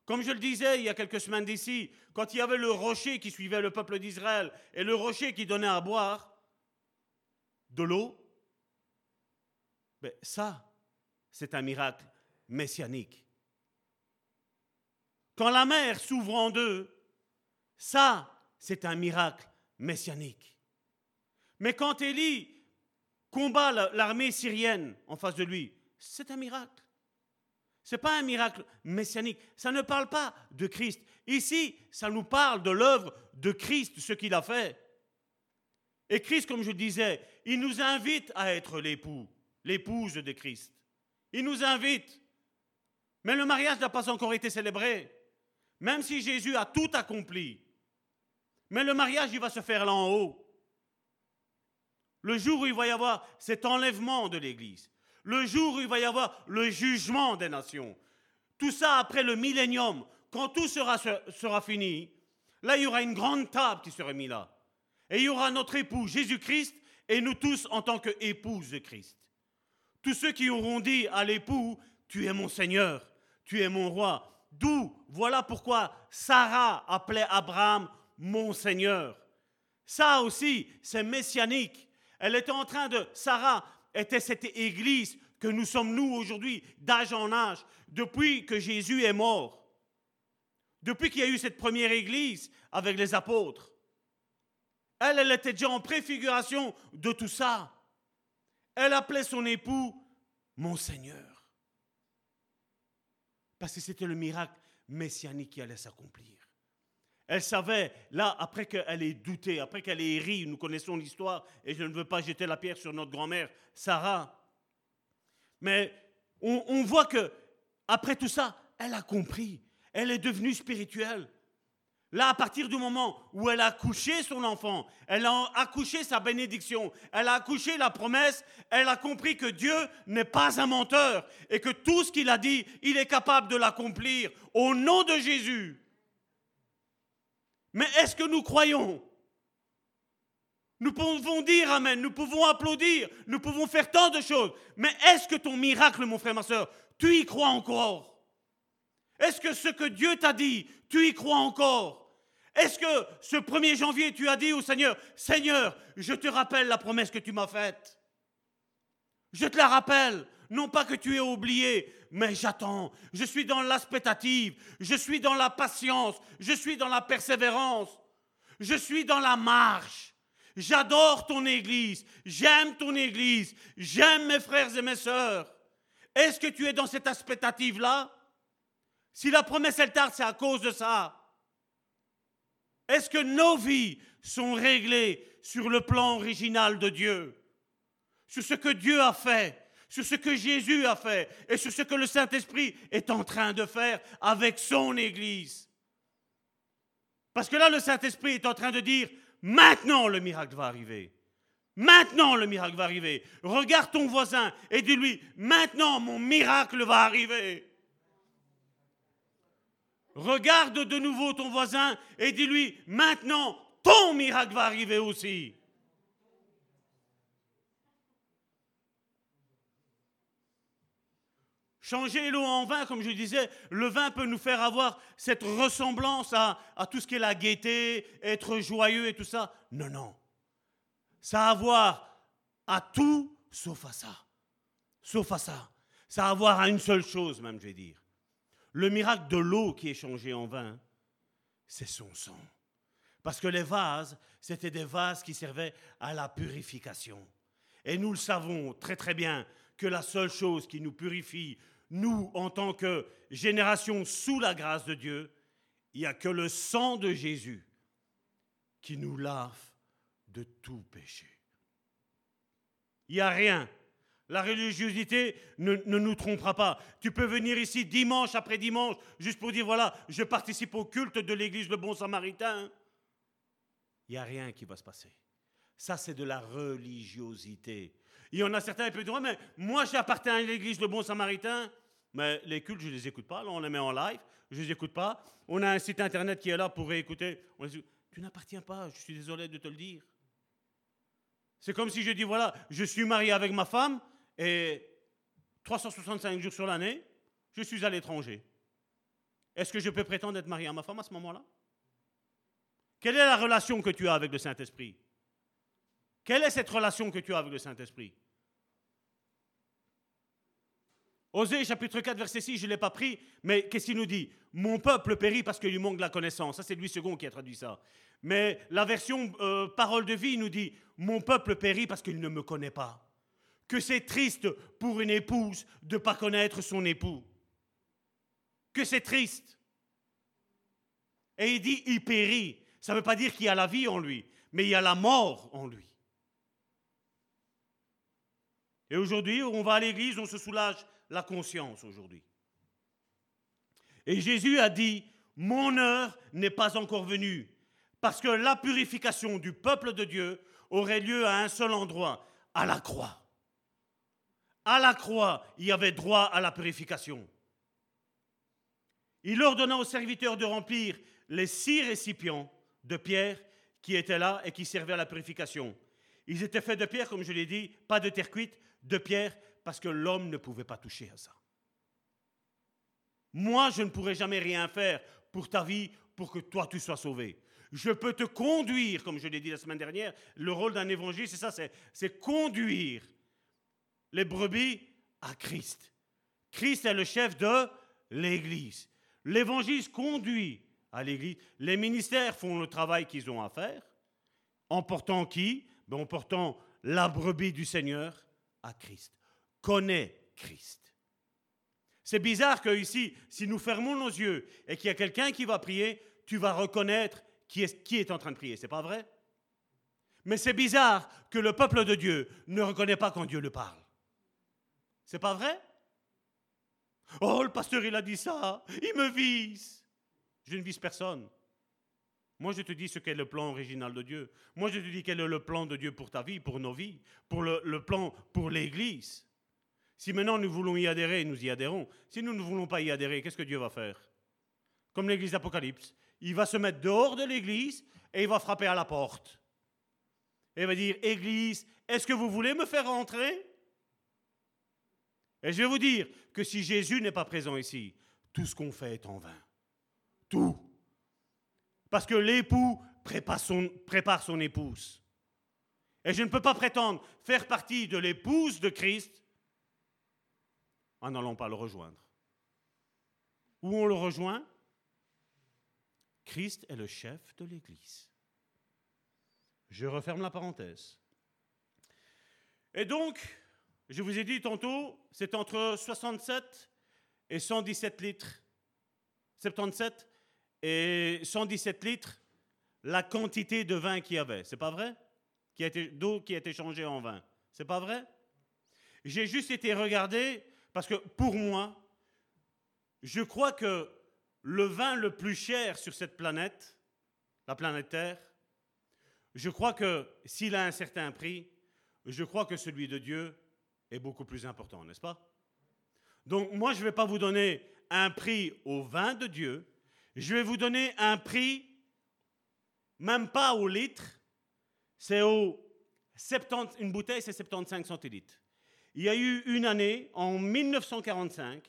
Comme je le disais il y a quelques semaines d'ici, quand il y avait le rocher qui suivait le peuple d'Israël et le rocher qui donnait à boire de l'eau, ben ça, c'est un miracle messianique. Quand la mer s'ouvre en deux, ça, c'est un miracle messianique. Mais quand Élie combat l'armée syrienne en face de lui, c'est un miracle. Ce n'est pas un miracle messianique. Ça ne parle pas de Christ. Ici, ça nous parle de l'œuvre de Christ, ce qu'il a fait. Et Christ, comme je disais, il nous invite à être l'époux, l'épouse de Christ. Il nous invite. Mais le mariage n'a pas encore été célébré. Même si Jésus a tout accompli. Mais le mariage, il va se faire là en haut. Le jour où il va y avoir cet enlèvement de l'Église, le jour où il va y avoir le jugement des nations, tout ça après le millénium, quand tout sera, fini, là il y aura une grande table qui sera mise là. Et il y aura notre époux Jésus-Christ et nous tous en tant qu'épouses de Christ. Tous ceux qui auront dit à l'époux, tu es mon Seigneur, tu es mon roi. D'où, voilà pourquoi Sarah appelait Abraham mon Seigneur. Ça aussi, c'est messianique. Elle était en train de, Sarah était cette église que nous sommes nous aujourd'hui, d'âge en âge, depuis que Jésus est mort. Depuis qu'il y a eu cette première église avec les apôtres. Elle, elle était déjà en préfiguration de tout ça. Elle appelait son époux mon Seigneur. Parce que c'était le miracle messianique qui allait s'accomplir. Elle savait, là, après qu'elle ait douté, après qu'elle ait ri, nous connaissons l'histoire, et je ne veux pas jeter la pierre sur notre grand-mère, Sarah. Mais on, voit que, après tout ça, elle a compris. Elle est devenue spirituelle. Là, à partir du moment où elle a accouché son enfant, elle a accouché sa bénédiction, elle a accouché la promesse, elle a compris que Dieu n'est pas un menteur et que tout ce qu'il a dit, il est capable de l'accomplir au nom de Jésus. Mais est-ce que nous croyons? Nous pouvons dire Amen, nous pouvons applaudir, nous pouvons faire tant de choses. Mais est-ce que ton miracle, mon frère, ma soeur, tu y crois encore? Est-ce que ce que Dieu t'a dit, tu y crois encore? Est-ce que ce 1er janvier, tu as dit au Seigneur, Seigneur, je te rappelle la promesse que tu m'as faite Je te la rappelle. Non pas que tu aies oublié, mais j'attends. Je suis dans l'aspectative, je suis dans la patience, je suis dans la persévérance, je suis dans la marche. J'adore ton Église, j'aime ton Église, j'aime mes frères et mes sœurs. Est-ce que tu es dans cette aspectative-là Si la promesse elle tarde, c'est à cause de ça. Est-ce que nos vies sont réglées sur le plan original de Dieu? Sur ce que Dieu a fait? Sur ce que Jésus a fait et sur ce que le Saint-Esprit est en train de faire avec son Église. Parce que là, le Saint-Esprit est en train de dire, maintenant le miracle va arriver. Maintenant le miracle va arriver. Regarde ton voisin et dis-lui, maintenant mon miracle va arriver. Regarde de nouveau ton voisin et dis-lui, maintenant ton miracle va arriver aussi. Changer l'eau en vin, comme je disais, le vin peut nous faire avoir cette ressemblance à, tout ce qui est la gaieté, être joyeux et tout ça. Non, non. Ça a à voir à tout sauf à ça. Sauf à ça. Ça a à voir à une seule chose, même, je vais dire. Le miracle de l'eau qui est changée en vin, c'est son sang. Parce que les vases, c'était des vases qui servaient à la purification. Et nous le savons très très bien que la seule chose qui nous purifie, nous, en tant que génération sous la grâce de Dieu, il n'y a que le sang de Jésus qui nous lave de tout péché. Il n'y a rien. La religiosité ne, nous trompera pas. Tu peux venir ici dimanche après dimanche juste pour dire, voilà, je participe au culte de l'église Le Bon Samaritain. Il n'y a rien qui va se passer. Ça, c'est de la religiosité. Il y en a certains qui peuvent dire, mais moi j'appartiens à l'église Le Bon Samaritain, mais les cultes, je ne les écoute pas. Là, on les met en live, je ne les écoute pas. On a un site internet qui est là pour réécouter. Tu n'appartiens pas, je suis désolé de te le dire. C'est comme si je dis, voilà, je suis marié avec ma femme et 365 jours sur l'année, je suis à l'étranger. Est-ce que je peux prétendre être marié à ma femme à ce moment-là? Quelle est la relation que tu as avec le Saint-Esprit? Quelle est cette relation que tu as avec le Saint-Esprit? Osée chapitre 4 verset 6, je ne l'ai pas pris, mais qu'est-ce qu'il nous dit? Mon peuple périt parce qu'il lui manque de la connaissance. Ça c'est Louis II qui a traduit ça. Mais la version euh, parole de vie nous dit Mon peuple périt parce qu'il ne me connaît pas. Que c'est triste pour une épouse de ne pas connaître son époux. Que c'est triste. Et il dit Il périt. Ça ne veut pas dire qu'il y a la vie en lui, mais il y a la mort en lui. Et aujourd'hui, on va à l'église, on se soulage la conscience aujourd'hui. Et Jésus a dit, mon heure n'est pas encore venue, parce que la purification du peuple de Dieu aurait lieu à un seul endroit, à la croix. À la croix, il y avait droit à la purification. Il ordonna aux serviteurs de remplir les six récipients de pierre qui étaient là et qui servaient à la purification. Ils étaient faits de pierre, comme je l'ai dit, pas de terre cuite, de pierre parce que l'homme ne pouvait pas toucher à ça. Moi, je ne pourrai jamais rien faire pour ta vie, pour que toi, tu sois sauvé. Je peux te conduire, comme je l'ai dit la semaine dernière, le rôle d'un évangile, c'est ça, c'est conduire les brebis à Christ. Christ est le chef de l'Église. L'évangile conduit à l'Église. Les ministères font le travail qu'ils ont à faire. En portant qui? Ben, En portant la brebis du Seigneur à Christ connaît Christ. C'est bizarre que ici, si nous fermons nos yeux et qu'il y a quelqu'un qui va prier, tu vas reconnaître qui est, en train de prier. C'est pas vrai? Mais c'est bizarre que le peuple de Dieu ne reconnaît pas quand Dieu le parle. C'est pas vrai? Oh, le pasteur, il a dit ça. Il me vise. Je ne vise personne. Moi, je te dis ce qu'est le plan original de Dieu. Moi, je te dis quel est le plan de Dieu pour ta vie, pour nos vies, pour le plan pour l'Église. Si maintenant nous voulons y adhérer, nous y adhérons. Si nous ne voulons pas y adhérer, qu'est-ce que Dieu va faire? Comme l'église d'Apocalypse, il va se mettre dehors de l'église et il va frapper à la porte. Et il va dire, Église, est-ce que vous voulez me faire rentrer Et je vais vous dire que si Jésus n'est pas présent ici, tout ce qu'on fait est en vain. Tout. Parce que l'époux prépare son, prépare son épouse. Et je ne peux pas prétendre faire partie de l'épouse de Christ en n'allant pas le rejoindre. Où on le rejoint? Christ est le chef de l'Église. Je referme la parenthèse. Et donc, je vous ai dit tantôt, c'est entre 67 et 117 litres. 77 et 117 litres, la quantité de vin qu'il y avait. C'est pas vrai? D'eau qui a été changée en vin. C'est pas vrai? J'ai juste été regarder parce que pour moi, je crois que le vin le plus cher sur cette planète, la planète Terre, je crois que s'il a un certain prix, je crois que celui de Dieu est beaucoup plus important, n'est-ce pas? Donc moi, je ne vais pas vous donner un prix au vin de Dieu, je vais vous donner un prix, même pas au litre, c'est au 70, une bouteille, c'est 75 centilitres il y a eu une année, en 1945,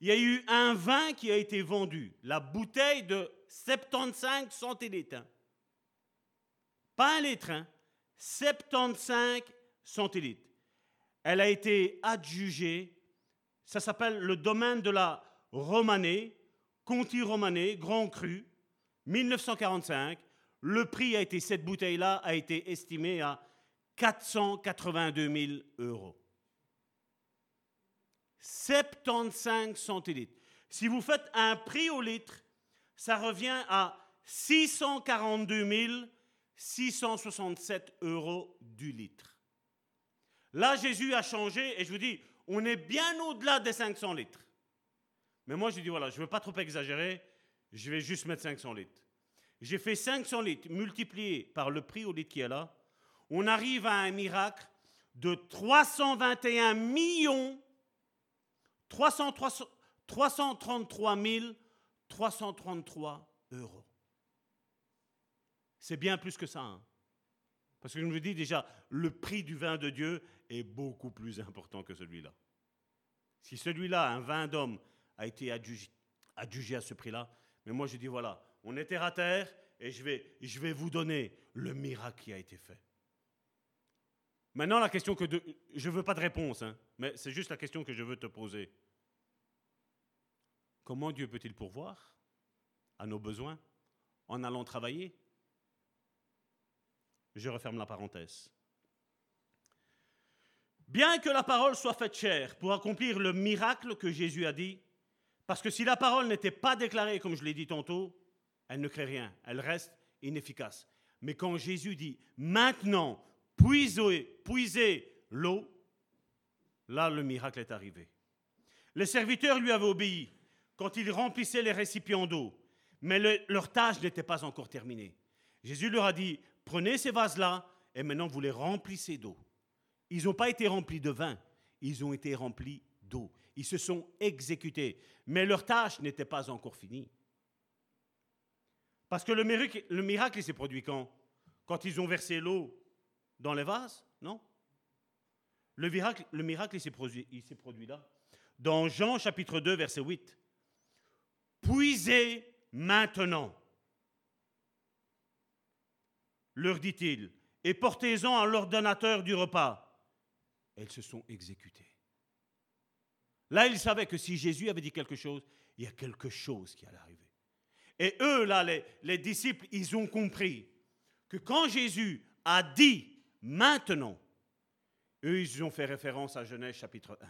il y a eu un vin qui a été vendu, la bouteille de 75 centilitres. Pas un litre, 75 hein. centilitres. Elle a été adjugée, ça s'appelle le domaine de la Romanée, Conti Romanée, Grand Cru, 1945. Le prix a été, cette bouteille-là a été estimé à 482 000 euros. 75 centilitres. Si vous faites un prix au litre, ça revient à 642 667 euros du litre. Là, Jésus a changé et je vous dis, on est bien au-delà des 500 litres. Mais moi, je dis, voilà, je ne veux pas trop exagérer, je vais juste mettre 500 litres. J'ai fait 500 litres multiplié par le prix au litre qui est là. On arrive à un miracle de 321 millions 333 333 euros. C'est bien plus que ça. Hein. Parce que je vous dis déjà, le prix du vin de Dieu est beaucoup plus important que celui-là. Si celui-là, un vin d'homme, a été adjugé, à ce prix-là, mais moi je dis voilà, on est terre à terre et je vais vous donner le miracle qui a été fait. Maintenant, la question que je ne veux pas de réponse, hein, mais c'est juste la question que je veux te poser. Comment Dieu peut-il pourvoir à nos besoins en allant travailler? Je referme la parenthèse. Bien que la parole soit faite chère pour accomplir le miracle que Jésus a dit, parce que si la parole n'était pas déclarée, comme je l'ai dit tantôt, elle ne crée rien, elle reste inefficace. Mais quand Jésus dit maintenant, puisez l'eau, là le miracle est arrivé. Les serviteurs lui avaient obéi quand ils remplissaient les récipients d'eau, mais leur tâche n'était pas encore terminée. Jésus leur a dit, prenez ces vases-là et maintenant vous les remplissez d'eau. Ils n'ont pas été remplis de vin, ils ont été remplis d'eau. Ils se sont exécutés, mais leur tâche n'était pas encore finie. Parce que le miracle, le miracle s'est produit quand? Quand ils ont versé l'eau dans les vases Non? Le miracle, le miracle il s'est produit, produit là. Dans Jean chapitre 2, verset 8. Puisez maintenant, leur dit-il, et portez-en à l'ordonnateur du repas. Elles se sont exécutées. Là, ils savaient que si Jésus avait dit quelque chose, il y a quelque chose qui allait arriver. Et eux, là, les, les disciples, ils ont compris que quand Jésus a dit maintenant, eux, ils ont fait référence à Genèse chapitre 1.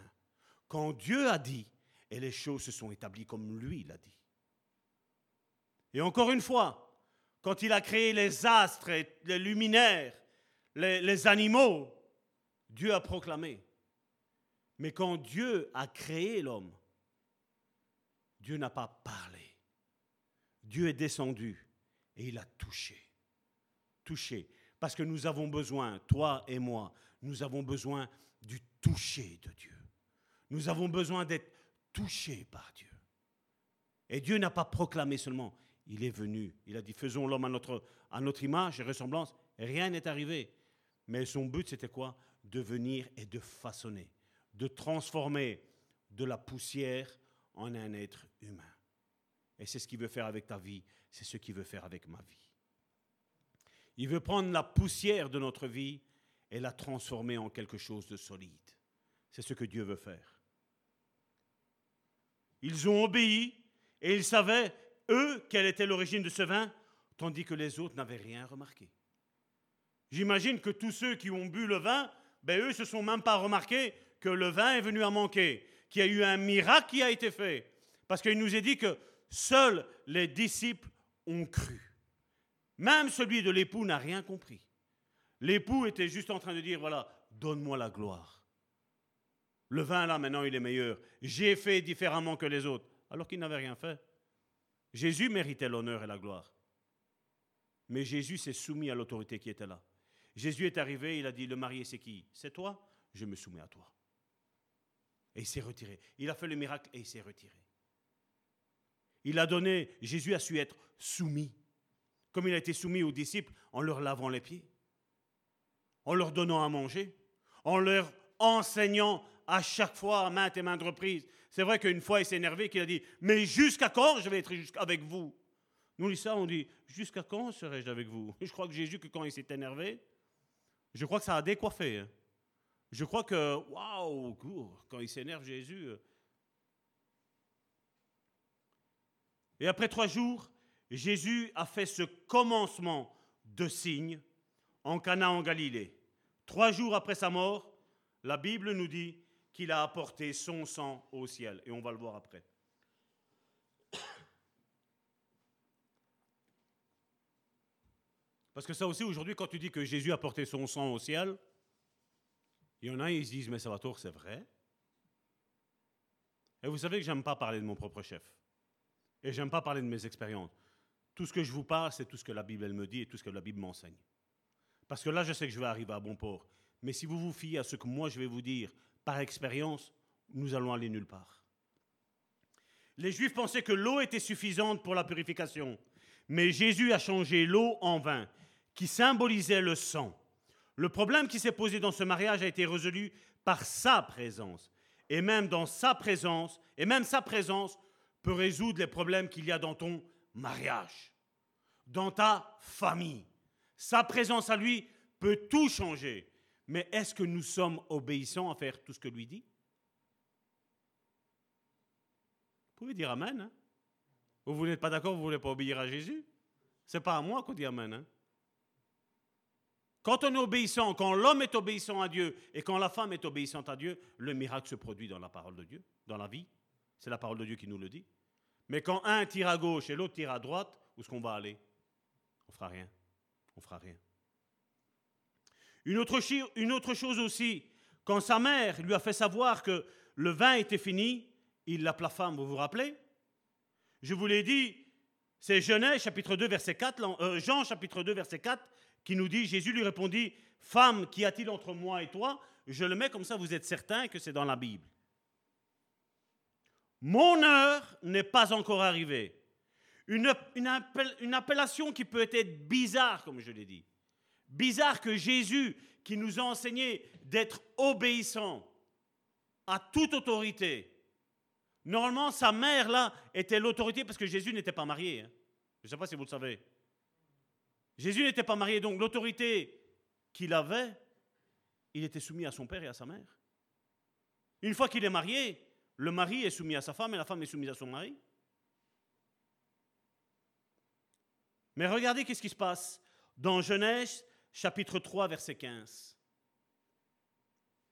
Quand Dieu a dit, et les choses se sont établies comme lui l'a dit. Et encore une fois, quand il a créé les astres, les luminaires, les, animaux, Dieu a proclamé. Mais quand Dieu a créé l'homme, Dieu n'a pas parlé. Dieu est descendu et il a touché. Touché. Parce que nous avons besoin, toi et moi, nous avons besoin du toucher de Dieu. Nous avons besoin d'être touchés par Dieu. Et Dieu n'a pas proclamé seulement, il est venu. Il a dit, faisons l'homme à notre, image et ressemblance. rien n'est arrivé. Mais son but, c'était quoi? De venir et de façonner, de transformer de la poussière en un être humain. Et c'est ce qu'il veut faire avec ta vie, c'est ce qu'il veut faire avec ma vie. Il veut prendre la poussière de notre vie et la transformer en quelque chose de solide. C'est ce que Dieu veut faire. Ils ont obéi et ils savaient eux, quelle était l'origine de ce vin, tandis que les autres n'avaient rien remarqué. J'imagine que tous ceux qui ont bu le vin, ben eux se sont même pas remarqués que le vin est venu à manquer, qu'il y a eu un miracle qui a été fait. Parce qu'il nous est dit que seuls les disciples ont cru. Même celui de l'époux n'a rien compris. L'époux était juste en train de dire, voilà, donne-moi la gloire. Le vin là, maintenant, il est meilleur. J'ai fait différemment que les autres, alors qu'il n'avait rien fait. Jésus méritait l'honneur et la gloire. Mais Jésus s'est soumis à l'autorité qui était là. Jésus est arrivé, il a dit, le marié c'est qui? C'est toi? Je me soumets à toi. Et il s'est retiré. Il a fait le miracle et il s'est retiré. Il a donné, Jésus a su être soumis, comme il a été soumis aux disciples en leur lavant les pieds, en leur donnant à manger, en leur enseignant à chaque fois à maintes et maintes reprises c'est vrai qu'une fois, il s'est énervé, qu'il a dit Mais jusqu'à quand je vais être avec vous? Nous, on dit Jusqu'à quand serai-je avec vous? Je crois que Jésus, que quand il s'est énervé, je crois que ça a décoiffé. Hein. Je crois que, waouh, quand il s'énerve, Jésus. Euh, Et après trois jours, Jésus a fait ce commencement de signes en Cana en Galilée. Trois jours après sa mort, la Bible nous dit qu'il a apporté son sang au ciel. Et on va le voir après. Parce que ça aussi, aujourd'hui, quand tu dis que Jésus a porté son sang au ciel, il y en a, ils se disent, mais ça va tort, c'est vrai? Et vous savez que j'aime pas parler de mon propre chef. Et j'aime pas parler de mes expériences. Tout ce que je vous parle, c'est tout ce que la Bible elle me dit et tout ce que la Bible m'enseigne. Parce que là, je sais que je vais arriver à bon port. Mais si vous vous fiez à ce que moi je vais vous dire par expérience, nous allons aller nulle part. Les Juifs pensaient que l'eau était suffisante pour la purification. Mais Jésus a changé l'eau en vin qui symbolisait le sang. Le problème qui s'est posé dans ce mariage a été résolu par sa présence. Et même dans sa présence, et même sa présence peut résoudre les problèmes qu'il y a dans ton mariage, dans ta famille. Sa présence à lui peut tout changer. Mais est-ce que nous sommes obéissants à faire tout ce que lui dit? Vous pouvez dire Amen. Hein? vous n'êtes pas d'accord, vous ne voulez pas obéir à Jésus? C'est pas à moi qu'on dit Amen. Hein? Quand on est obéissant, quand l'homme est obéissant à Dieu et quand la femme est obéissante à Dieu, le miracle se produit dans la parole de Dieu, dans la vie. C'est la parole de Dieu qui nous le dit. Mais quand un tire à gauche et l'autre tire à droite, où est-ce qu'on va aller? On fera rien. On fera rien. Une autre, chose aussi, quand sa mère lui a fait savoir que le vin était fini, il l'appela femme, vous vous rappelez? Je vous l'ai dit, c'est Genèse chapitre 2 verset 4, euh, Jean chapitre 2 verset 4 qui nous dit, Jésus lui répondit, Femme, qu'y a-t-il entre moi et toi? Je le mets comme ça, vous êtes certain que c'est dans la Bible. Mon heure n'est pas encore arrivée. Une, appellation qui peut être bizarre, comme je l'ai dit. Bizarre que Jésus, qui nous a enseigné d'être obéissant à toute autorité, normalement sa mère là était l'autorité parce que Jésus n'était pas marié. Hein. Je ne sais pas si vous le savez. Jésus n'était pas marié, donc l'autorité qu'il avait, il était soumis à son père et à sa mère. Une fois qu'il est marié, le mari est soumis à sa femme et la femme est soumise à son mari. Mais regardez qu'est-ce qui se passe dans Genèse chapitre 3 verset 15.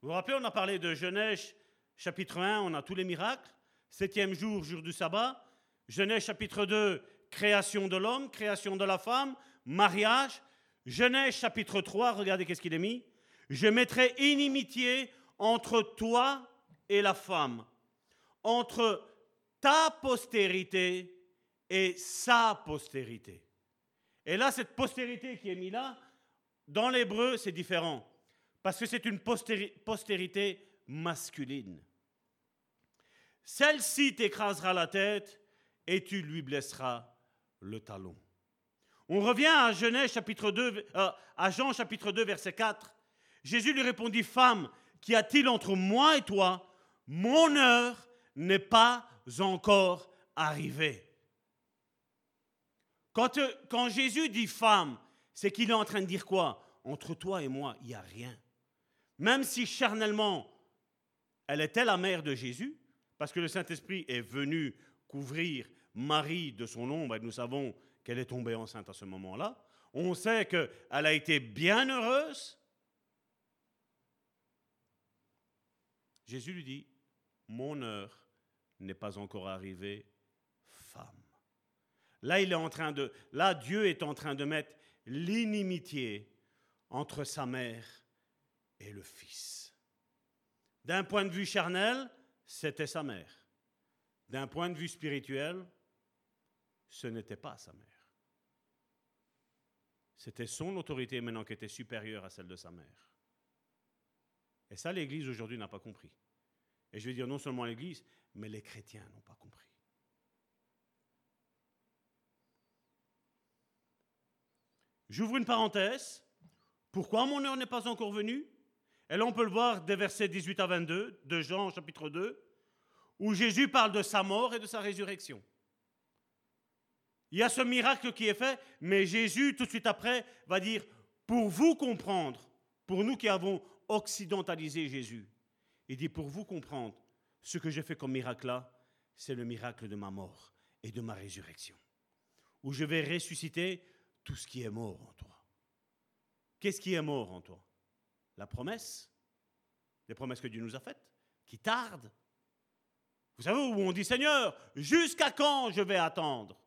Vous vous rappelez, on a parlé de Genèse chapitre 1, on a tous les miracles. Septième jour, jour du sabbat. Genèse chapitre 2, création de l'homme, création de la femme, mariage. Genèse chapitre 3, regardez qu'est-ce qu'il est mis. Je mettrai inimitié entre toi et la femme, entre ta postérité et sa postérité. Et là, cette postérité qui est mise là, dans l'hébreu, c'est différent, parce que c'est une postérité masculine. Celle-ci t'écrasera la tête et tu lui blesseras le talon. On revient à Genèse chapitre 2, euh, à Jean chapitre 2 verset 4. Jésus lui répondit Femme, qu'y a-t-il entre moi et toi? Mon heure n'est pas encore arrivée. Quand, euh, quand Jésus dit femme, c'est qu'il est en train de dire quoi? Entre toi et moi, il n'y a rien. Même si charnellement, elle était la mère de Jésus, parce que le Saint-Esprit est venu couvrir Marie de son ombre, et nous savons qu'elle est tombée enceinte à ce moment-là. On sait qu'elle a été bien heureuse. Jésus lui dit, mon heure n'est pas encore arrivée, femme. Là, il est en train de, là, Dieu est en train de mettre l'inimitié entre sa mère et le fils. D'un point de vue charnel, c'était sa mère. D'un point de vue spirituel, ce n'était pas sa mère. C'était son autorité maintenant qui était supérieure à celle de sa mère. Et ça, l'Église aujourd'hui n'a pas compris. Et je vais dire non seulement l'Église, mais les chrétiens n'ont pas compris. J'ouvre une parenthèse. Pourquoi mon heure n'est pas encore venue? Et là, on peut le voir des versets 18 à 22 de Jean chapitre 2, où Jésus parle de sa mort et de sa résurrection. Il y a ce miracle qui est fait, mais Jésus, tout de suite après, va dire, pour vous comprendre, pour nous qui avons occidentalisé Jésus, il dit, pour vous comprendre, ce que j'ai fait comme miracle là, c'est le miracle de ma mort. et de ma résurrection, où je vais ressusciter tout ce qui est mort en toi. Qu'est-ce qui est mort en toi? La promesse, les promesses que Dieu nous a faites, qui tardent? Vous savez où on dit Seigneur, jusqu'à quand je vais attendre?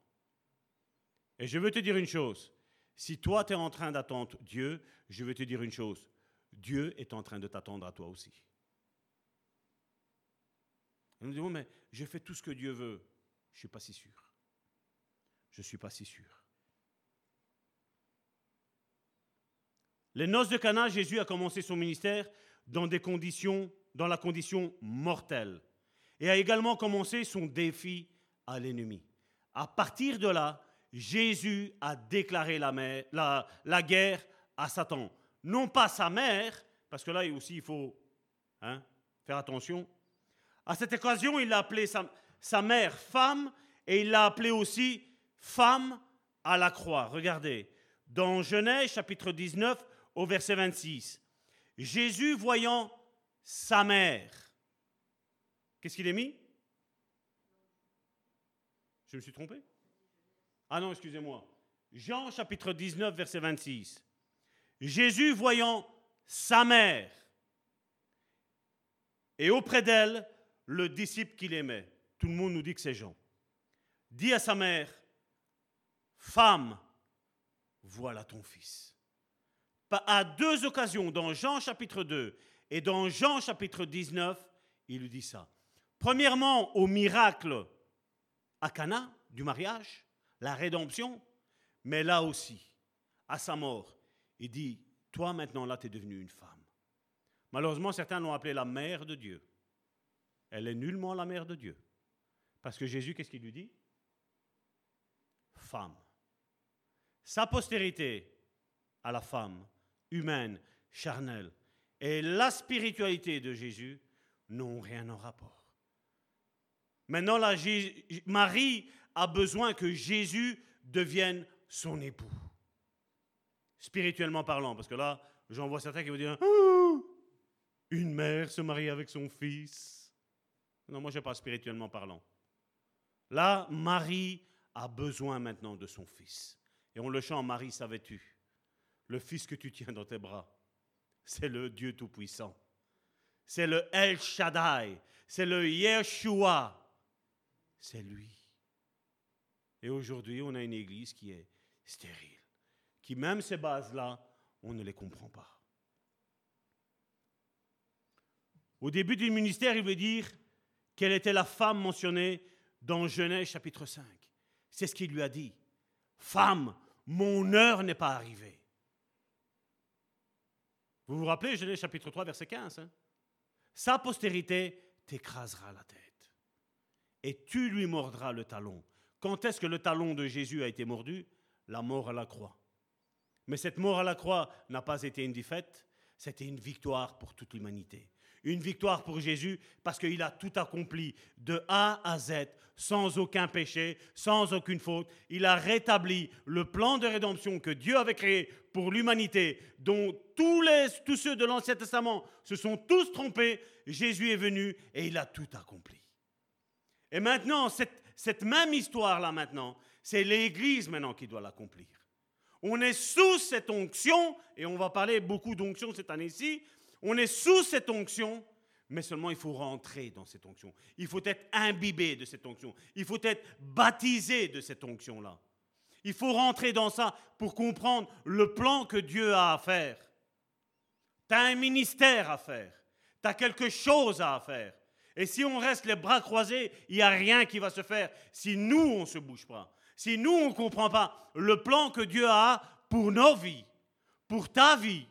Et je veux te dire une chose, si toi tu es en train d'attendre Dieu, je veux te dire une chose, Dieu est en train de t'attendre à toi aussi. Nous disons, mais je fais tout ce que Dieu veut. Je ne suis pas si sûr. Je ne suis pas si sûr. Les noces de Cana, Jésus a commencé son ministère dans des conditions, dans la condition mortelle, et a également commencé son défi à l'ennemi. À partir de là, Jésus a déclaré la, la, guerre à Satan. Non pas sa mère, parce que là aussi il faut hein, faire attention. À cette occasion, il a appelé sa, mère femme et il l'a appelée aussi femme à la croix. Regardez, dans Genèse chapitre 19 au verset 26, Jésus voyant sa mère, qu'est-ce qu'il est mis? Je me suis trompé? Ah non, excusez-moi. Jean chapitre 19 verset 26. Jésus voyant sa mère et auprès d'elle le disciple qu'il aimait tout le monde nous dit que c'est Jean, dit à sa mère, Femme, voilà ton fils. À deux occasions, dans Jean chapitre 2 et dans Jean chapitre 19, il lui dit ça. Premièrement, au miracle à Cana du mariage, la rédemption, mais là aussi, à sa mort, il dit, toi maintenant là, tu es devenue une femme. Malheureusement, certains l'ont appelée la mère de Dieu. Elle est nullement la mère de Dieu. Parce que Jésus, qu'est-ce qu'il lui dit? Femme. Sa postérité à la femme, humaine, charnelle, et la spiritualité de Jésus n'ont rien en rapport. Maintenant, Marie a besoin que Jésus devienne son époux. Spirituellement parlant, parce que là, j'en vois certains qui vont dire ah, Une mère se marie avec son fils. Non, moi, je pas spirituellement parlant. Là, Marie a besoin maintenant de son fils. Et on le chante, Marie, savais-tu? Le fils que tu tiens dans tes bras, c'est le Dieu Tout-Puissant. C'est le El Shaddai. C'est le Yeshua. C'est lui. Et aujourd'hui, on a une église qui est stérile. Qui, même ces bases-là, on ne les comprend pas. Au début du ministère, il veut dire quelle était la femme mentionnée dans Genèse chapitre 5. C'est ce qu'il lui a dit. Femme, mon heure n'est pas arrivée. Vous vous rappelez Genèse chapitre 3, verset 15 hein? Sa postérité t'écrasera la tête et tu lui mordras le talon. Quand est-ce que le talon de Jésus a été mordu? La mort à la croix. Mais cette mort à la croix n'a pas été une défaite, c'était une victoire pour toute l'humanité une victoire pour Jésus parce qu'il a tout accompli de A à Z, sans aucun péché, sans aucune faute. Il a rétabli le plan de rédemption que Dieu avait créé pour l'humanité, dont tous, les, tous ceux de l'Ancien Testament se sont tous trompés. Jésus est venu et il a tout accompli. Et maintenant, cette, cette même histoire-là maintenant, c'est l'Église maintenant qui doit l'accomplir. On est sous cette onction, et on va parler beaucoup d'onction cette année-ci, on est sous cette onction, mais seulement il faut rentrer dans cette onction. Il faut être imbibé de cette onction. Il faut être baptisé de cette onction-là. Il faut rentrer dans ça pour comprendre le plan que Dieu a à faire. Tu as un ministère à faire. Tu as quelque chose à faire. Et si on reste les bras croisés, il n'y a rien qui va se faire si nous, on ne se bouge pas. Si nous, on ne comprend pas le plan que Dieu a pour nos vies, pour ta vie,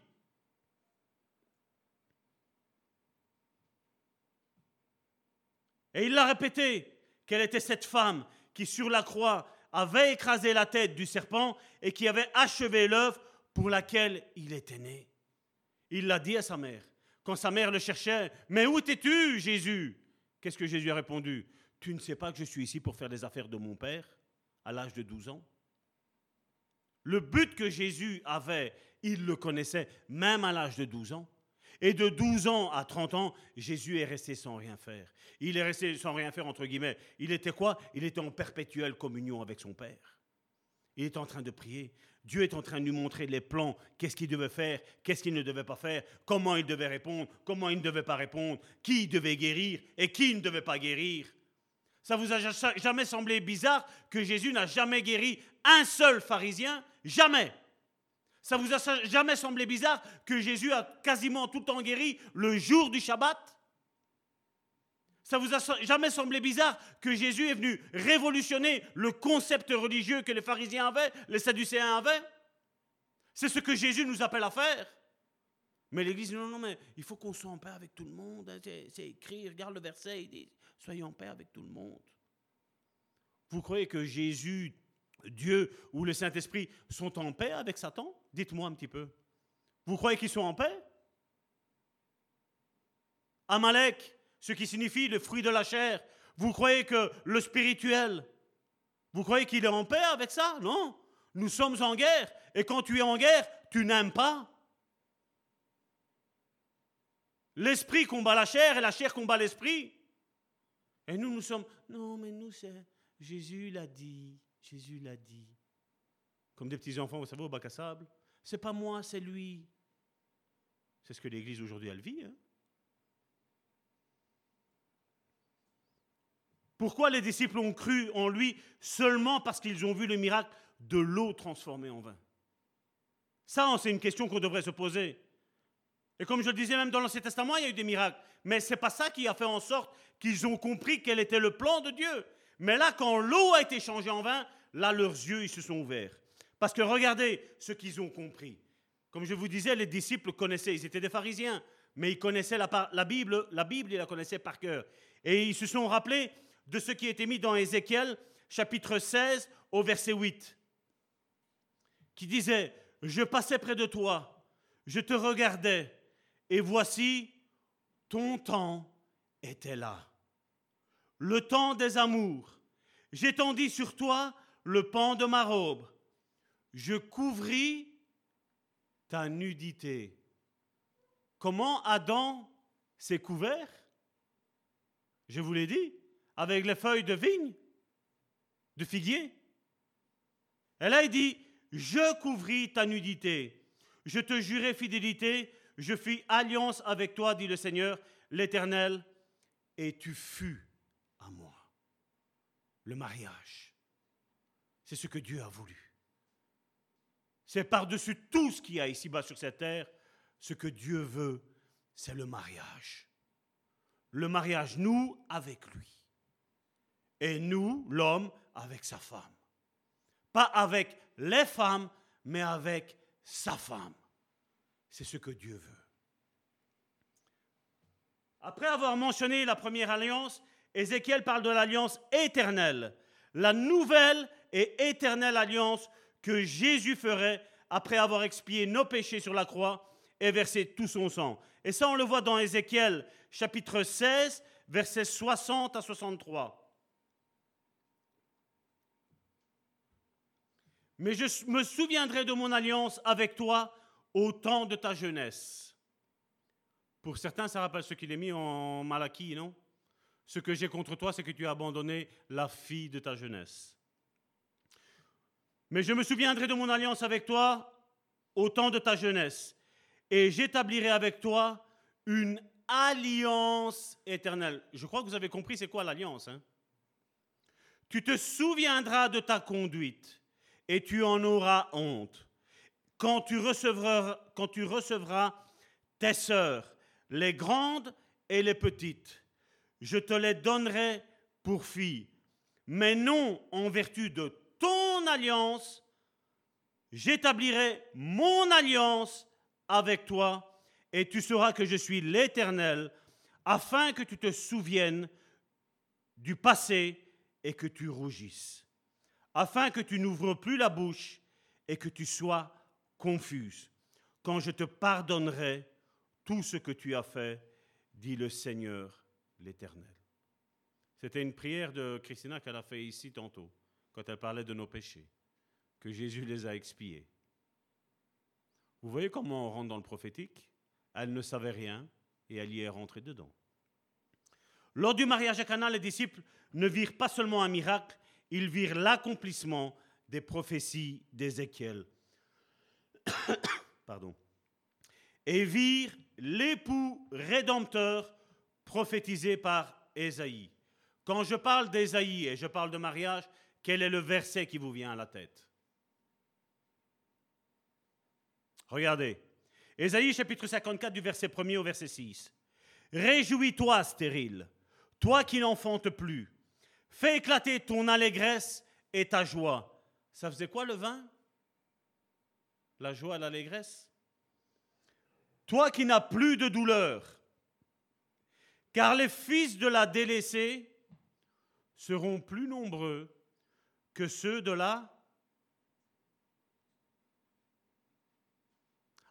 Et il l'a répété, quelle était cette femme qui sur la croix avait écrasé la tête du serpent et qui avait achevé l'œuvre pour laquelle il était né. Il l'a dit à sa mère. Quand sa mère le cherchait, mais où étais-tu, Jésus? Qu'est-ce que Jésus a répondu Tu ne sais pas que je suis ici pour faire les affaires de mon Père à l'âge de 12 ans? Le but que Jésus avait, il le connaissait même à l'âge de 12 ans. Et de 12 ans à 30 ans, Jésus est resté sans rien faire. Il est resté sans rien faire, entre guillemets. Il était quoi? Il était en perpétuelle communion avec son Père. Il est en train de prier. Dieu est en train de lui montrer les plans, qu'est-ce qu'il devait faire, qu'est-ce qu'il ne devait pas faire, comment il devait répondre, comment il ne devait pas répondre, qui devait guérir? Et qui ne devait pas guérir? Ça vous a jamais semblé bizarre que Jésus n'a jamais guéri un seul pharisien? Jamais. Ça vous a jamais semblé bizarre que Jésus a quasiment tout le temps guéri le jour du Shabbat? Ça vous a jamais semblé bizarre que Jésus est venu révolutionner le concept religieux que les pharisiens avaient, les sadducéens avaient? C'est ce que Jésus nous appelle à faire. Mais l'Église dit non, non, mais il faut qu'on soit en paix avec tout le monde. Hein, c'est écrit, regarde le verset, il dit soyez en paix avec tout le monde. Vous croyez que Jésus Dieu ou le Saint-Esprit sont en paix avec Satan? Dites-moi un petit peu. Vous croyez qu'ils sont en paix? Amalek, ce qui signifie le fruit de la chair. Vous croyez que le spirituel, vous croyez qu'il est en paix avec ça? Non. Nous sommes en guerre. Et quand tu es en guerre, tu n'aimes pas. L'esprit combat la chair et la chair combat l'esprit. Et nous, nous sommes... Non, mais nous, c'est... Jésus l'a dit. Jésus l'a dit. Comme des petits enfants, vous savez, au bac à sable. C'est pas moi, c'est lui. C'est ce que l'Église aujourd'hui, elle vit. Hein. Pourquoi les disciples ont cru en lui seulement parce qu'ils ont vu le miracle de l'eau transformée en vin? Ça, c'est une question qu'on devrait se poser. Et comme je le disais même dans l'Ancien Testament, il y a eu des miracles. Mais ce n'est pas ça qui a fait en sorte qu'ils ont compris quel était le plan de Dieu. Mais là, quand l'eau a été changée en vin, là, leurs yeux, ils se sont ouverts. Parce que regardez ce qu'ils ont compris. Comme je vous disais, les disciples connaissaient, ils étaient des pharisiens, mais ils connaissaient la, Bible, la Bible, ils la connaissaient par cœur. Et ils se sont rappelés de ce qui était mis dans Ézéchiel, chapitre 16, au verset 8, qui disait, je passais près de toi, je te regardais, et voici, ton temps était là le temps des amours. J'étendis sur toi le pan de ma robe. Je couvris ta nudité. Comment Adam s'est couvert? Je vous l'ai dit, avec les feuilles de vigne, de figuier. Et là, il dit, je couvris ta nudité. Je te jurai fidélité. Je fis alliance avec toi, dit le Seigneur, l'Éternel, et tu fus à moi. Le mariage, c'est ce que Dieu a voulu. C'est par-dessus tout ce qu'il y a ici-bas sur cette terre, ce que Dieu veut, c'est le mariage. Le mariage, nous, avec lui. Et nous, l'homme, avec sa femme. Pas avec les femmes, mais avec sa femme. C'est ce que Dieu veut. Après avoir mentionné la première alliance, Ézéchiel parle de l'alliance éternelle, la nouvelle et éternelle alliance que Jésus ferait après avoir expié nos péchés sur la croix et versé tout son sang. Et ça, on le voit dans Ézéchiel chapitre 16, versets 60 à 63. Mais je me souviendrai de mon alliance avec toi au temps de ta jeunesse. Pour certains, ça rappelle ce qu'il est mis en Malachie, non? Ce que j'ai contre toi, c'est que tu as abandonné la fille de ta jeunesse. Mais je me souviendrai de mon alliance avec toi au temps de ta jeunesse, et j'établirai avec toi une alliance éternelle. Je crois que vous avez compris c'est quoi l'alliance. Hein tu te souviendras de ta conduite, et tu en auras honte. Quand tu recevras, quand tu recevras tes sœurs, les grandes et les petites, je te les donnerai pour filles, mais non en vertu de j'établirai mon alliance avec toi, et tu sauras que je suis l'Éternel, afin que tu te souviennes du passé et que tu rougisses, afin que tu n'ouvres plus la bouche et que tu sois confuse, quand je te pardonnerai tout ce que tu as fait, dit le Seigneur l'Éternel. C'était une prière de Christina qu'elle a fait ici tantôt, quand elle parlait de nos péchés, que Jésus les a expiés. Vous voyez comment on rentre dans le prophétique? Elle ne savait rien et elle y est rentrée dedans. Lors du mariage à Cana, les disciples ne virent pas seulement un miracle, ils virent l'accomplissement des prophéties d'Ézéchiel. Pardon. Et virent l'époux rédempteur prophétisé par Ésaïe. Quand je parle d'Ésaïe et je parle de mariage, quel est le verset qui vous vient à la tête? Regardez. Ésaïe chapitre 54 du verset 1er au verset 6. Réjouis-toi, stérile, toi qui n'enfantes plus. Fais éclater ton allégresse et ta joie. Ça faisait quoi le vin? La joie, l'allégresse? Toi qui n'as plus de douleur. Car les fils de la délaissée seront plus nombreux que ceux de la...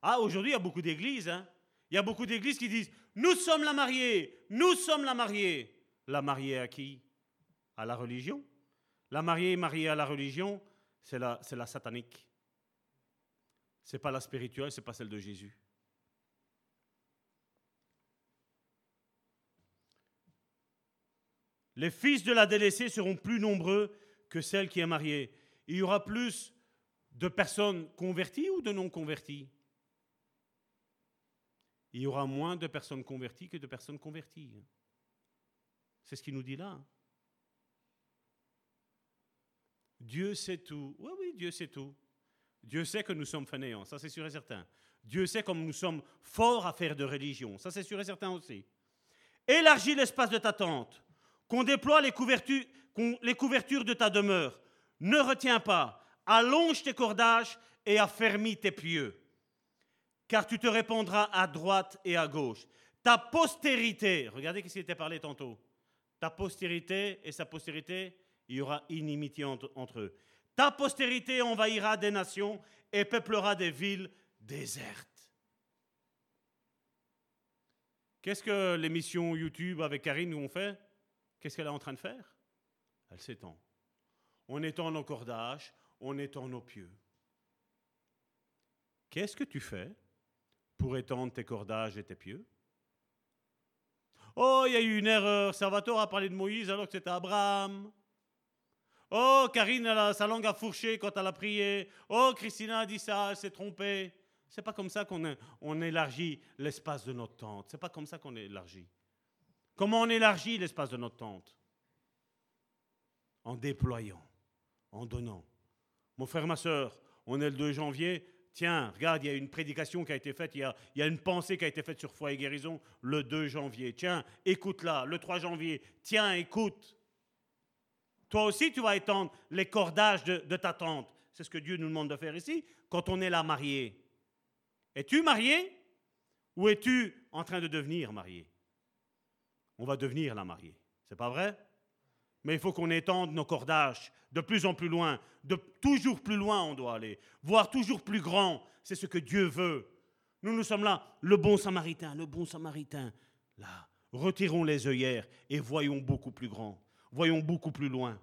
Ah, aujourd'hui, il y a beaucoup d'églises. Hein. Il y a beaucoup d'églises qui disent, nous sommes la mariée, nous sommes la mariée. La mariée à qui? À la religion. La mariée mariée à la religion, c'est la, c'est la satanique. C'est pas la spirituelle, c'est pas celle de Jésus. Les fils de la délaissée seront plus nombreux que celle qui est mariée. Il y aura plus de personnes converties ou de non converties Il y aura moins de personnes converties que de personnes converties. C'est ce qu'il nous dit là. Dieu sait tout. Oui, oui, Dieu sait tout. Dieu sait que nous sommes fainéants, ça c'est sûr et certain. Dieu sait comme nous sommes forts à faire de religion, ça c'est sûr et certain aussi. Élargis l'espace de ta tente qu'on déploie les couvertures, de ta demeure. Ne retiens pas, allonge tes cordages et affermis tes pieux, car tu te répondras à droite et à gauche. Ta postérité, regardez ce qui était parlé tantôt, ta postérité et sa postérité, il y aura inimitié entre, entre eux. Ta postérité envahira des nations et peuplera des villes désertes. Qu'est-ce que l'émission YouTube avec Karine nous ont fait? Qu'est-ce qu'elle est en train de faire? Elle s'étend. On étend nos cordages, on étend nos pieux. Qu'est-ce que tu fais pour étendre tes cordages et tes pieux? Oh, il y a eu une erreur. Salvatore a parlé de Moïse alors que c'était Abraham. Oh, Karine, a, sa langue a fourché quand elle a prié. Oh, Christina a dit ça, elle s'est trompée. C'est pas comme ça qu'on on élargit l'espace de notre tente. C'est pas comme ça qu'on élargit. Comment on élargit l'espace de notre tente En déployant, en donnant. Mon frère, ma soeur, on est le 2 janvier. Tiens, regarde, il y a une prédication qui a été faite, il y a, il y a une pensée qui a été faite sur foi et guérison le 2 janvier. Tiens, écoute-la. Le 3 janvier, tiens, écoute. Toi aussi, tu vas étendre les cordages de, de ta tente. C'est ce que Dieu nous demande de faire ici quand on est là marié. Es-tu marié ou es-tu en train de devenir marié? On va devenir la mariée. C'est pas vrai? Mais il faut qu'on étende nos cordages de plus en plus loin, de toujours plus loin on doit aller, voire toujours plus grand. C'est ce que Dieu veut. Nous, nous sommes là, le bon samaritain, le bon samaritain. Là, retirons les œillères et voyons beaucoup plus grand, voyons beaucoup plus loin.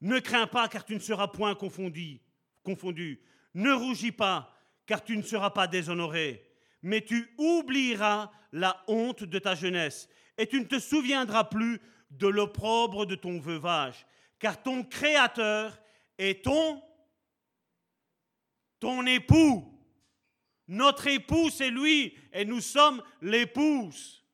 Ne crains pas car tu ne seras point confondu, confondu. Ne rougis pas car tu ne seras pas déshonoré mais tu oublieras la honte de ta jeunesse, et tu ne te souviendras plus de l'opprobre de ton veuvage, car ton Créateur est ton, ton époux. Notre époux, c'est lui, et nous sommes l'épouse.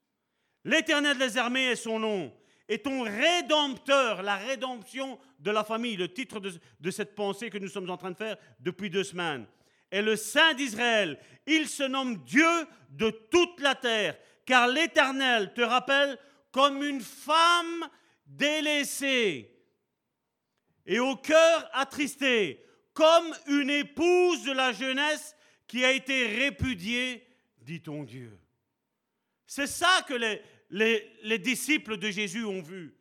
L'Éternel des armées est son nom, et ton rédempteur, la rédemption de la famille, le titre de, de cette pensée que nous sommes en train de faire depuis deux semaines est le Saint d'Israël. Il se nomme Dieu de toute la terre, car l'Éternel te rappelle comme une femme délaissée et au cœur attristé, comme une épouse de la jeunesse qui a été répudiée, dit ton Dieu. C'est ça que les, les, les disciples de Jésus ont vu.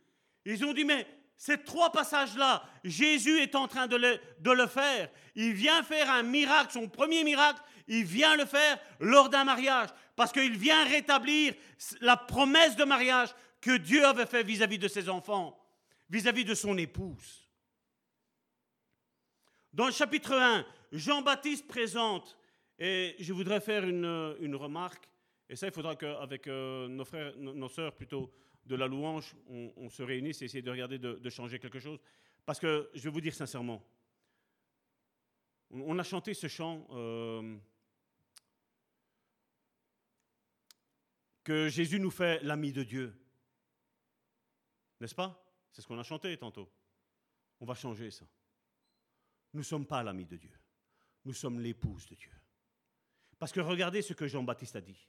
Ils ont dit, mais ces trois passages-là, Jésus est en train de le, faire. Il vient faire un miracle, son premier miracle, il vient le faire lors d'un mariage, parce qu'il vient rétablir la promesse de mariage que Dieu avait fait vis-à-vis de ses enfants, vis-à-vis -vis de son épouse. Dans le chapitre 1, Jean-Baptiste présente Et je voudrais faire une, une remarque, et ça, il faudra qu'avec euh, nos frères, nos, sœurs plutôt, de la louange, on, se réunisse et essayer de regarder de, changer quelque chose. Parce que je vais vous dire sincèrement, on, a chanté ce chant euh, que Jésus nous fait l'ami de Dieu. N'est-ce pas? C'est ce qu'on a chanté tantôt. On va changer ça. Nous ne sommes pas l'ami de Dieu. Nous sommes l'épouse de Dieu. Parce que regardez ce que Jean-Baptiste a dit.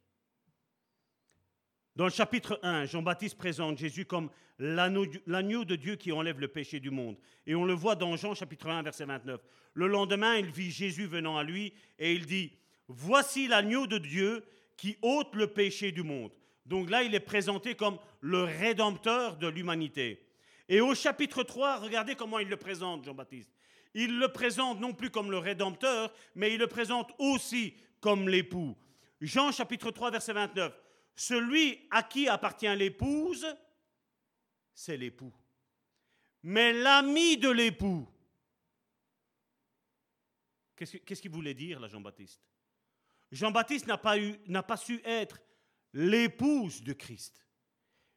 Dans le chapitre 1, Jean-Baptiste présente Jésus comme l'agneau de Dieu qui enlève le péché du monde. Et on le voit dans Jean chapitre 1, verset 29. Le lendemain, il vit Jésus venant à lui et il dit, Voici l'agneau de Dieu qui ôte le péché du monde. Donc là, il est présenté comme le rédempteur de l'humanité. Et au chapitre 3, regardez comment il le présente, Jean-Baptiste. Il le présente non plus comme le rédempteur, mais il le présente aussi comme l'époux. Jean chapitre 3 verset 29. Celui à qui appartient l'épouse, c'est l'époux. Mais l'ami de l'époux, qu'est-ce qu'il voulait dire là Jean-Baptiste? Jean-Baptiste n'a pas, su être l'épouse de Christ,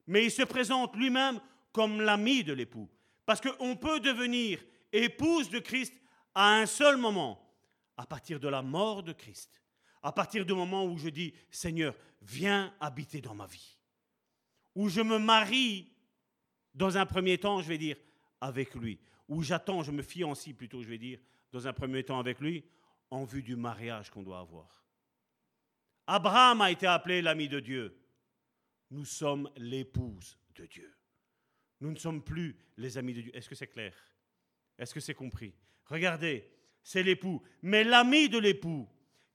mais il se présente lui-même comme l'ami de l'époux. Parce qu'on peut devenir épouse de Christ à un seul moment, à partir de la mort de Christ. À partir du moment où je dis, Seigneur, viens habiter dans ma vie. Où je me marie, dans un premier temps, je vais dire, avec lui. Où j'attends, je me fiancie plutôt, je vais dire, dans un premier temps avec lui, en vue du mariage qu'on doit avoir. Abraham a été appelé l'ami de Dieu. Nous sommes l'épouse de Dieu. Nous ne sommes plus les amis de Dieu. Est-ce que c'est clair? Est-ce que c'est compris? Regardez, c'est l'époux. Mais l'ami de l'époux,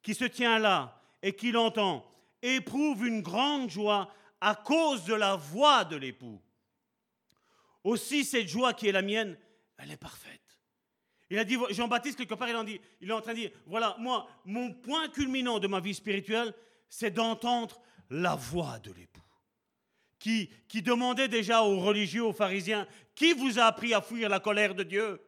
qui se tient là et qui l'entend éprouve une grande joie à cause de la voix de l'époux. Aussi, cette joie qui est la mienne, elle est parfaite. Il a dit, Jean-Baptiste, quelque part, il, en dit, il est en train de dire, voilà, moi, mon point culminant de ma vie spirituelle, c'est d'entendre la voix de l'époux. Qui, demandait déjà aux religieux, aux pharisiens, qui vous a appris à fuir la colère de Dieu?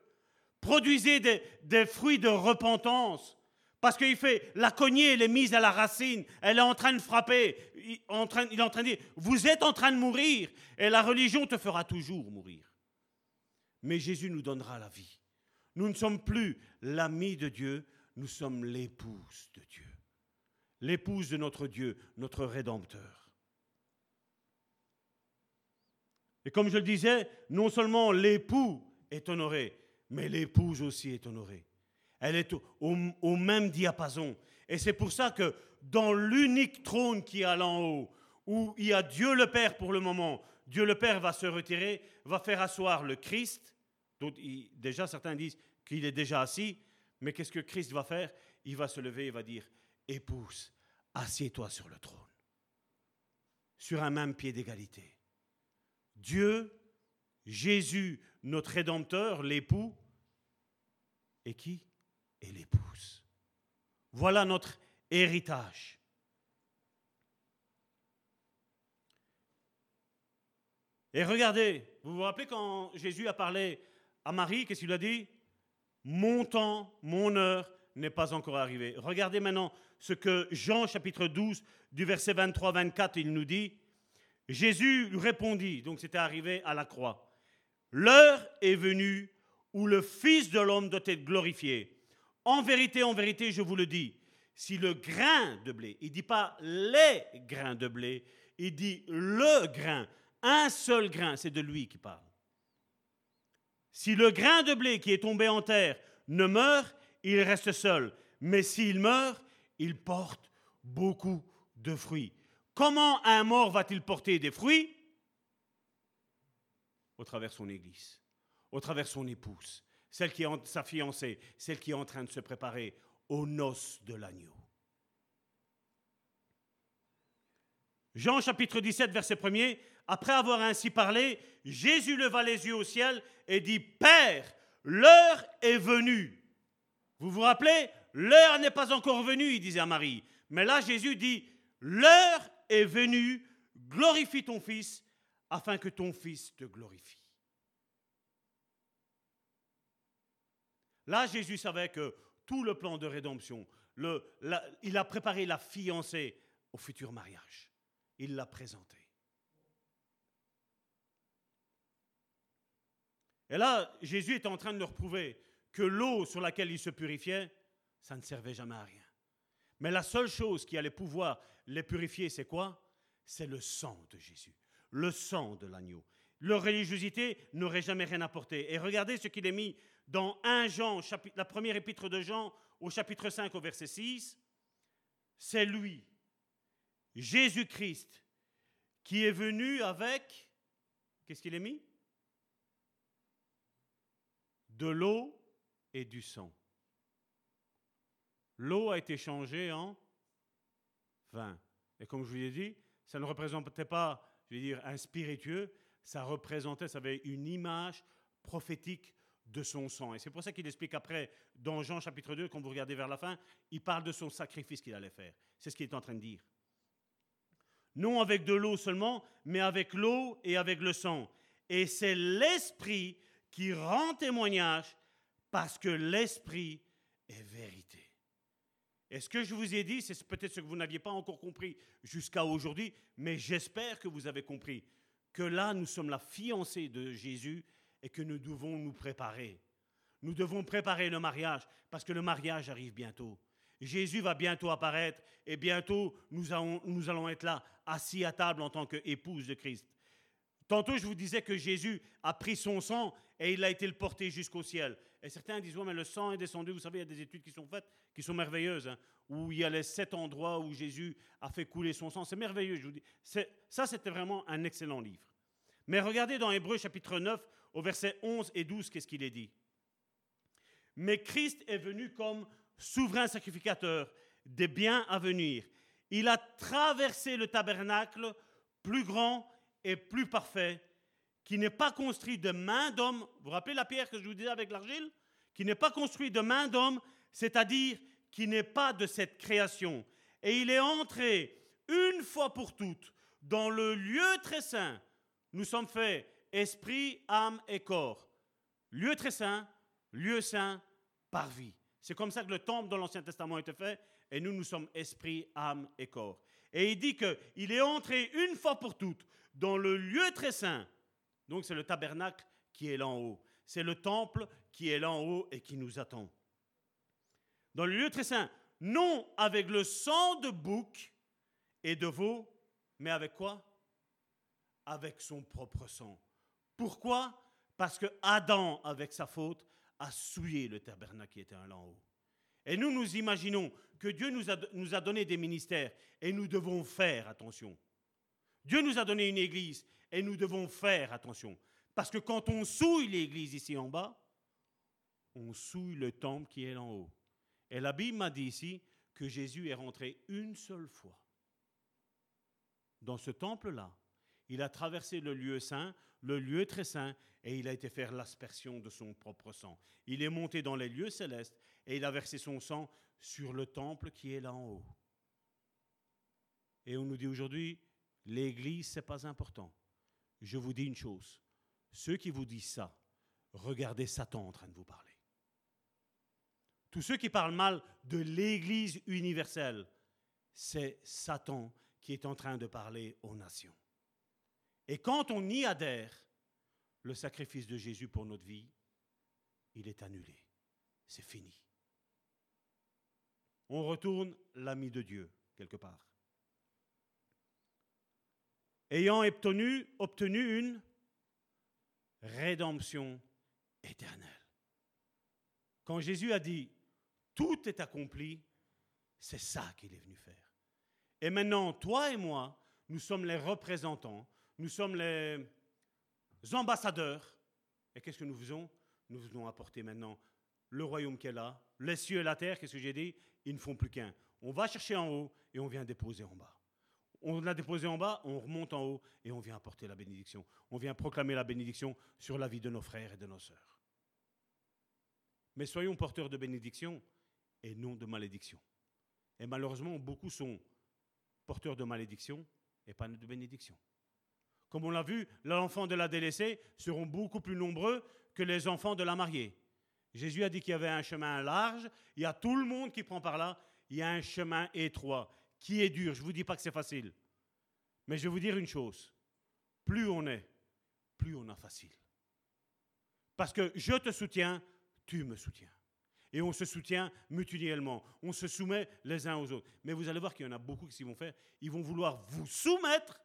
Produisez des fruits de repentance. Parce qu'il fait, la cognée, elle est mise à la racine, elle est en train de frapper, il, est en train de dire, vous êtes en train de mourir, et la religion te fera toujours mourir. Mais Jésus nous donnera la vie. Nous ne sommes plus l'ami de Dieu, nous sommes l'épouse de Dieu. L'épouse de notre Dieu, notre Rédempteur. Et comme je le disais, non seulement l'époux est honoré, mais l'épouse aussi est honorée. Elle est au, même diapason. Et c'est pour ça que dans l'unique trône qui est là en haut, où il y a Dieu le Père pour le moment, Dieu le Père va se retirer, va faire asseoir le Christ. déjà, certains disent qu'il est déjà assis, mais qu'est-ce que Christ va faire? Il va se lever et va dire, épouse, assieds-toi sur le trône, sur un même pied d'égalité. Dieu, Jésus, notre Rédempteur, l'époux, et qui et l'épouse. Voilà notre héritage. Et regardez, vous vous rappelez quand Jésus a parlé à Marie, qu'est-ce qu'il a dit? Mon temps, mon heure n'est pas encore arrivé. Regardez maintenant ce que Jean chapitre 12 du verset 23-24, il nous dit. Jésus lui répondit, donc c'était arrivé à la croix, L'heure est venue où le Fils de l'homme doit être glorifié. En vérité, en vérité, je vous le dis, si le grain de blé, il ne dit pas les grains de blé, il dit le grain, un seul grain, c'est de lui qui parle. Si le grain de blé qui est tombé en terre ne meurt, il reste seul. Mais s'il meurt, il porte beaucoup de fruits. Comment un mort va-t-il porter des fruits? Au travers son église, au travers son épouse, celle qui est sa fiancée, celle qui est en train de se préparer aux noces de l'agneau. Jean chapitre 17, verset 1er, après avoir ainsi parlé, Jésus leva les yeux au ciel et dit, Père, l'heure est venue. Vous vous rappelez L'heure n'est pas encore venue, il disait à Marie. Mais là, Jésus dit, l'heure est venue, glorifie ton Fils, afin que ton Fils te glorifie. Là, Jésus savait que tout le plan de rédemption, il a préparé la fiancée au futur mariage. Il l'a présentée. Et là, Jésus est en train de leur prouver que l'eau sur laquelle il se purifiait, ça ne servait jamais à rien. Mais la seule chose qui allait pouvoir les purifier, c'est quoi? C'est le sang de Jésus, le sang de l'agneau. Leur religiosité n'aurait jamais rien apporté. Et regardez ce qu'il est mis dans 1 Jean, la première épître de Jean, au chapitre 5, au verset 6. C'est lui, Jésus-Christ, qui est venu avec, qu'est-ce qu'il est mis? De l'eau et du sang. L'eau a été changée en vin. Et comme je vous l'ai dit, ça ne représentait pas, je dire, un spiritueux, ça représentait, ça avait une image prophétique de son sang. Et c'est pour ça qu'il explique après, dans Jean chapitre 2, quand vous regardez vers la fin, il parle de son sacrifice qu'il allait faire. C'est ce qu'il est en train de dire. Non avec de l'eau seulement, mais avec l'eau et avec le sang. Et c'est l'Esprit qui rend témoignage parce que l'Esprit est vérité. Et ce que je vous ai dit, c'est peut-être ce que vous n'aviez pas encore compris jusqu'à aujourd'hui, mais j'espère que vous avez compris que là, nous sommes la fiancée de Jésus et que nous devons nous préparer. Nous devons préparer le mariage parce que le mariage arrive bientôt. Jésus va bientôt apparaître et bientôt nous allons, être là, assis à table en tant qu'épouse de Christ. Tantôt, je vous disais que Jésus a pris son sang et il a été le porté jusqu'au ciel. Et certains disent, ouais, mais le sang est descendu. Vous savez, il y a des études qui sont faites, qui sont merveilleuses, hein, où il y a les sept endroits où Jésus a fait couler son sang. C'est merveilleux, je vous dis. Ça, c'était vraiment un excellent livre. Mais regardez dans Hébreu chapitre 9, au verset 11 et 12, qu'est-ce qu'il est dit? Mais Christ est venu comme souverain sacrificateur des biens à venir. Il a traversé le tabernacle plus grand et plus parfait, qui n'est pas construit de main d'homme. Vous vous rappelez la pierre que je vous disais avec l'argile? Qui n'est pas construit de main d'homme, c'est-à-dire qui n'est pas de cette création. Et il est entré une fois pour toutes dans le lieu très saint. Nous sommes faits esprit, âme et corps. Lieu très saint, lieu saint par vie. C'est comme ça que le temple dans l'Ancien Testament était fait, et nous, nous sommes esprit, âme et corps. Et il dit qu'il est entré une fois pour toutes dans le lieu très saint. Donc c'est le tabernacle qui est là en haut. C'est le temple qui est là en haut et qui nous attend. Dans le lieu très saint, non avec le sang de bouc et de veau, mais avec quoi? Avec son propre sang. Pourquoi? Parce que Adam, avec sa faute, a souillé le tabernacle qui était là en haut. Et nous, nous imaginons que Dieu nous a, nous a donné des ministères et nous devons faire attention. Dieu nous a donné une église et nous devons faire attention. Parce que quand on souille l'église ici en bas, on souille le temple qui est en haut. Et la Bible m'a dit ici que Jésus est rentré une seule fois dans ce temple-là. Il a traversé le lieu saint, le lieu très saint, et il a été faire l'aspersion de son propre sang. Il est monté dans les lieux célestes et il a versé son sang sur le temple qui est là en haut. Et on nous dit aujourd'hui, L'Église, ce n'est pas important. Je vous dis une chose. Ceux qui vous disent ça, regardez Satan en train de vous parler. Tous ceux qui parlent mal de l'Église universelle, c'est Satan qui est en train de parler aux nations. Et quand on y adhère, le sacrifice de Jésus pour notre vie, il est annulé. C'est fini. On retourne l'ami de Dieu, quelque part ayant obtenu, une rédemption éternelle. Quand Jésus a dit tout est accompli, c'est ça qu'il est venu faire. Et maintenant, toi et moi, nous sommes les représentants, nous sommes les ambassadeurs. Et qu'est-ce que nous faisons? Nous venons apporter maintenant le royaume qui est là, les cieux et la terre, qu'est-ce que j'ai dit? Ils ne font plus qu'un. On va chercher en haut et on vient déposer en bas. On l'a déposé en bas, on remonte en haut et on vient apporter la bénédiction. On vient proclamer la bénédiction sur la vie de nos frères et de nos sœurs. Mais soyons porteurs de bénédiction et non de malédiction. Et malheureusement, beaucoup sont porteurs de malédiction et pas de bénédiction. Comme on l'a vu, les enfants de la délaissée seront beaucoup plus nombreux que les enfants de la mariée. Jésus a dit qu'il y avait un chemin large, il y a tout le monde qui prend par là, il y a un chemin étroit qui est dur. Je ne vous dis pas que c'est facile. Mais je vais vous dire une chose. Plus on est, plus on a facile. Parce que je te soutiens, tu me soutiens. Et on se soutient mutuellement. On se soumet les uns aux autres. Mais vous allez voir qu'il y en a beaucoup qui vont faire. Ils vont vouloir vous soumettre,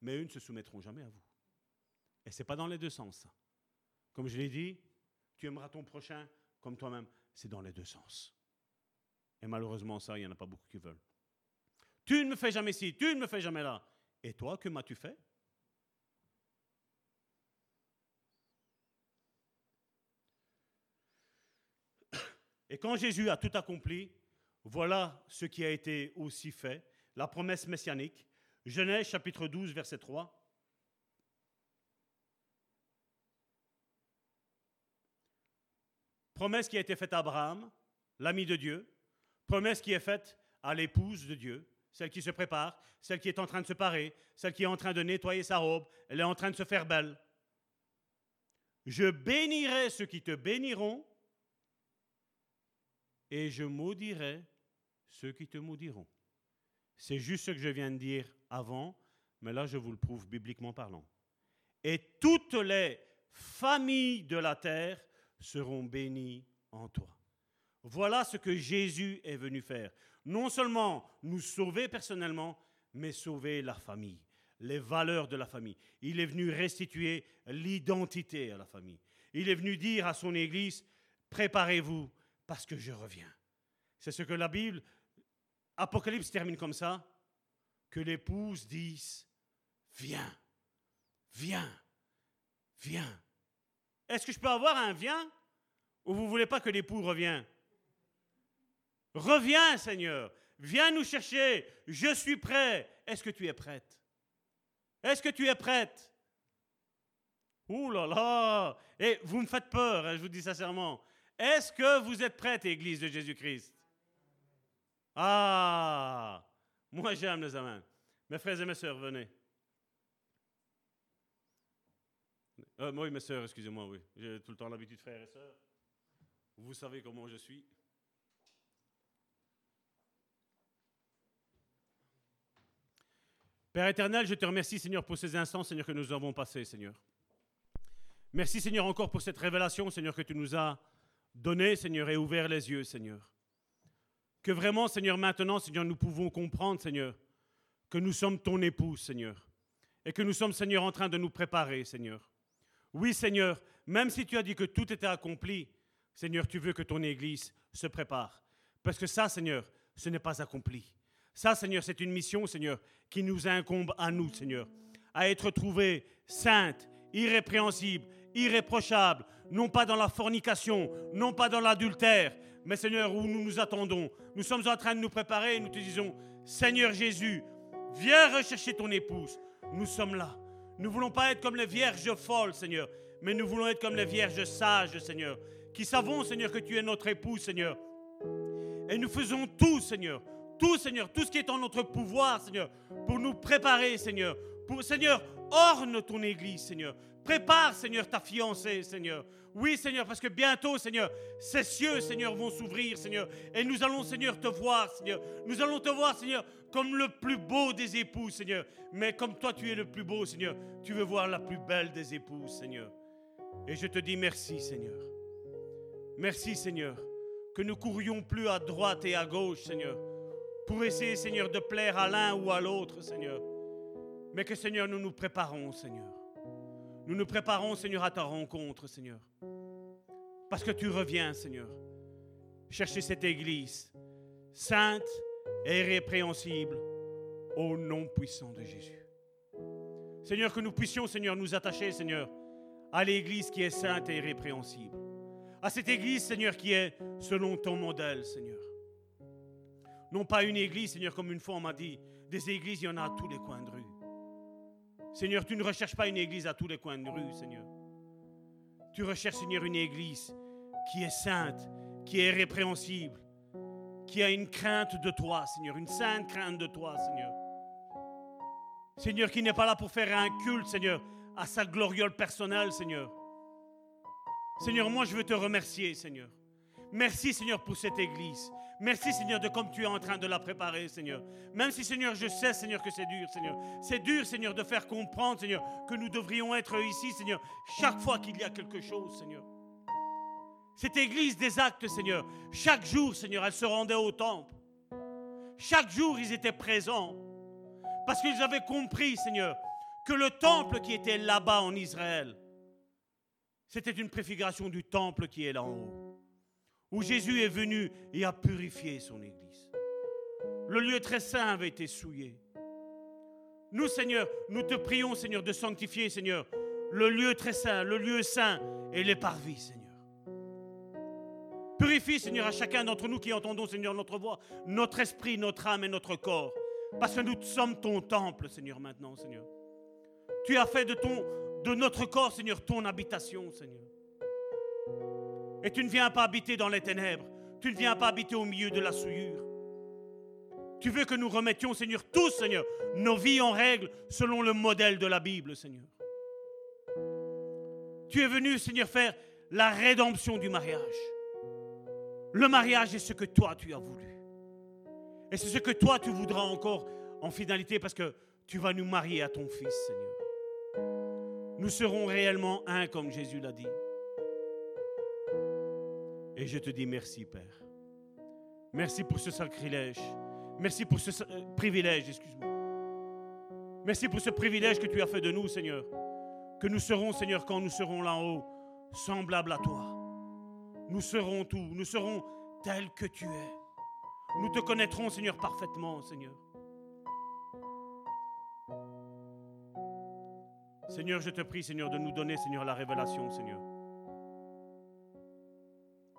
mais ne se soumettront jamais à vous. Et ce n'est pas dans les deux sens. Comme je l'ai dit, tu aimeras ton prochain comme toi-même. C'est dans les deux sens. Et malheureusement, ça, il n'y en a pas beaucoup qui veulent. Tu ne me fais jamais ci, tu ne me fais jamais là. Et toi, que m'as-tu fait? Et quand Jésus a tout accompli, voilà ce qui a été aussi fait, la promesse messianique. Genèse chapitre 12, verset 3. Promesse qui a été faite à Abraham, l'ami de Dieu. Promesse qui est faite à l'épouse de Dieu, celle qui se prépare, celle qui est en train de se parer, celle qui est en train de nettoyer sa robe, elle est en train de se faire belle. Je bénirai ceux qui te béniront et je maudirai ceux qui te maudiront. C'est juste ce que je viens de dire avant, mais là je vous le prouve bibliquement parlant. Et toutes les familles de la terre seront bénies en toi. Voilà ce que Jésus est venu faire. Non seulement nous sauver personnellement, mais sauver la famille, les valeurs de la famille. Il est venu restituer l'identité à la famille. Il est venu dire à son Église, préparez-vous parce que je reviens. C'est ce que la Bible, Apocalypse termine comme ça, que l'épouse dise, viens, viens, viens. Est-ce que je peux avoir un viens ou vous ne voulez pas que l'époux revienne? Reviens, Seigneur. Viens nous chercher. Je suis prêt. Est-ce que tu es prête? Est-ce que tu es prête? Ouh là là Et vous me faites peur, hein, je vous dis sincèrement. Est-ce que vous êtes prête, Église de Jésus-Christ? Ah Moi, j'aime les amens. Mes frères et mes sœurs, venez. Euh, oui, mes sœurs, excusez-moi, oui. J'ai tout le temps l'habitude, frères et sœurs. Vous savez comment je suis. Père éternel, je te remercie, Seigneur, pour ces instants, Seigneur, que nous avons passés, Seigneur. Merci, Seigneur, encore pour cette révélation, Seigneur, que tu nous as donnée, Seigneur, et ouvert les yeux, Seigneur. Que vraiment, Seigneur, maintenant, Seigneur, nous pouvons comprendre, Seigneur, que nous sommes ton épouse, Seigneur. Et que nous sommes, Seigneur, en train de nous préparer, Seigneur. Oui, Seigneur, même si tu as dit que tout était accompli, Seigneur, tu veux que ton Église se prépare. Parce que ça, Seigneur, ce n'est pas accompli. Ça, Seigneur, c'est une mission, Seigneur, qui nous incombe à nous, Seigneur, à être trouvés saintes, irrépréhensibles, irréprochables, non pas dans la fornication, non pas dans l'adultère, mais Seigneur, où nous nous attendons. Nous sommes en train de nous préparer et nous te disons, Seigneur Jésus, viens rechercher ton épouse. Nous sommes là. Nous ne voulons pas être comme les vierges folles, Seigneur, mais nous voulons être comme les vierges sages, Seigneur, qui savons, Seigneur, que tu es notre épouse, Seigneur. Et nous faisons tout, Seigneur, tout, Seigneur, tout ce qui est en notre pouvoir, Seigneur, pour nous préparer, Seigneur. Pour, Seigneur, orne ton Église, Seigneur. Prépare, Seigneur, ta fiancée, Seigneur. Oui, Seigneur, parce que bientôt, Seigneur, ces cieux, Seigneur, vont s'ouvrir, Seigneur. Et nous allons, Seigneur, te voir, Seigneur. Nous allons te voir, Seigneur, comme le plus beau des époux, Seigneur. Mais comme toi, tu es le plus beau, Seigneur, tu veux voir la plus belle des épouses, Seigneur. Et je te dis merci, Seigneur. Merci, Seigneur, que nous courions plus à droite et à gauche, Seigneur pour essayer, Seigneur, de plaire à l'un ou à l'autre, Seigneur. Mais que, Seigneur, nous nous préparons, Seigneur. Nous nous préparons, Seigneur, à ta rencontre, Seigneur. Parce que tu reviens, Seigneur, chercher cette Église sainte et irrépréhensible au nom puissant de Jésus. Seigneur, que nous puissions, Seigneur, nous attacher, Seigneur, à l'Église qui est sainte et irrépréhensible. À cette Église, Seigneur, qui est selon ton modèle, Seigneur. Non pas une église, Seigneur, comme une fois on m'a dit, des églises, il y en a à tous les coins de rue. Seigneur, tu ne recherches pas une église à tous les coins de rue, Seigneur. Tu recherches, Seigneur, une église qui est sainte, qui est répréhensible, qui a une crainte de toi, Seigneur, une sainte crainte de toi, Seigneur. Seigneur, qui n'est pas là pour faire un culte, Seigneur, à sa gloriole personnelle, Seigneur. Seigneur, moi je veux te remercier, Seigneur. Merci, Seigneur, pour cette église. Merci, Seigneur, de comme tu es en train de la préparer, Seigneur. Même si, Seigneur, je sais, Seigneur, que c'est dur, Seigneur. C'est dur, Seigneur, de faire comprendre, Seigneur, que nous devrions être ici, Seigneur, chaque fois qu'il y a quelque chose, Seigneur. Cette église des actes, Seigneur, chaque jour, Seigneur, elle se rendait au temple. Chaque jour, ils étaient présents. Parce qu'ils avaient compris, Seigneur, que le temple qui était là-bas en Israël, c'était une préfiguration du temple qui est là en haut, où Jésus est venu et a purifié son Église. Le lieu très saint avait été souillé. Nous, Seigneur, nous te prions, Seigneur, de sanctifier, Seigneur, le lieu très saint, le lieu saint et les parvis, Seigneur. Purifie, Seigneur, à chacun d'entre nous qui entendons, Seigneur, notre voix, notre esprit, notre âme et notre corps. Parce que nous sommes ton temple, Seigneur, maintenant, Seigneur. Tu as fait de, de notre corps, Seigneur, ton habitation, Seigneur. Et tu ne viens pas habiter dans les ténèbres. Tu ne viens pas habiter au milieu de la souillure. Tu veux que nous remettions, Seigneur, tous, Seigneur, nos vies en règle selon le modèle de la Bible, Seigneur. Tu es venu, Seigneur, faire la rédemption du mariage. Le mariage est ce que toi tu as voulu. Et c'est ce que toi tu voudras encore en finalité parce que tu vas nous marier à ton Fils, Seigneur. Nous serons réellement un comme Jésus l'a dit. Et je te dis merci, Père. Merci pour ce sacrilège. Merci pour ce euh, privilège, excuse-moi. Merci pour ce privilège que tu as fait de nous, Seigneur. Que nous serons, Seigneur, quand nous serons là-haut, semblables à toi. Nous serons tout, nous serons tels que tu es. Nous te connaîtrons, Seigneur, parfaitement, Seigneur. Seigneur, je te prie, Seigneur, de nous donner, Seigneur, la révélation, Seigneur.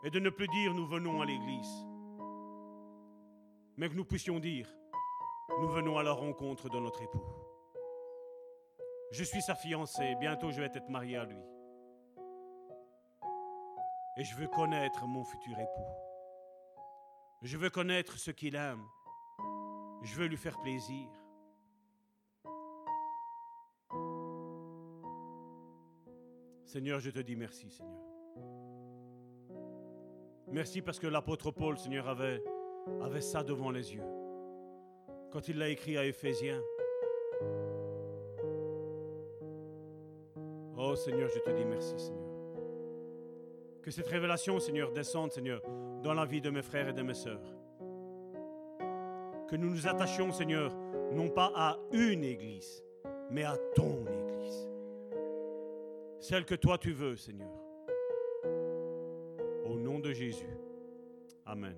Et de ne plus dire nous venons à l'église, mais que nous puissions dire nous venons à la rencontre de notre époux. Je suis sa fiancée, bientôt je vais être marié à lui. Et je veux connaître mon futur époux. Je veux connaître ce qu'il aime. Je veux lui faire plaisir. Seigneur, je te dis merci, Seigneur. Merci parce que l'apôtre Paul, Seigneur, avait, ça devant les yeux. Quand il l'a écrit à Éphésiens. Oh Seigneur, je te dis merci, Seigneur. Que cette révélation, Seigneur, descende, Seigneur, dans la vie de mes frères et de mes sœurs. Que nous nous attachions, Seigneur, non pas à une église, mais à ton église. Celle que toi tu veux, Seigneur. Jésus. Amen.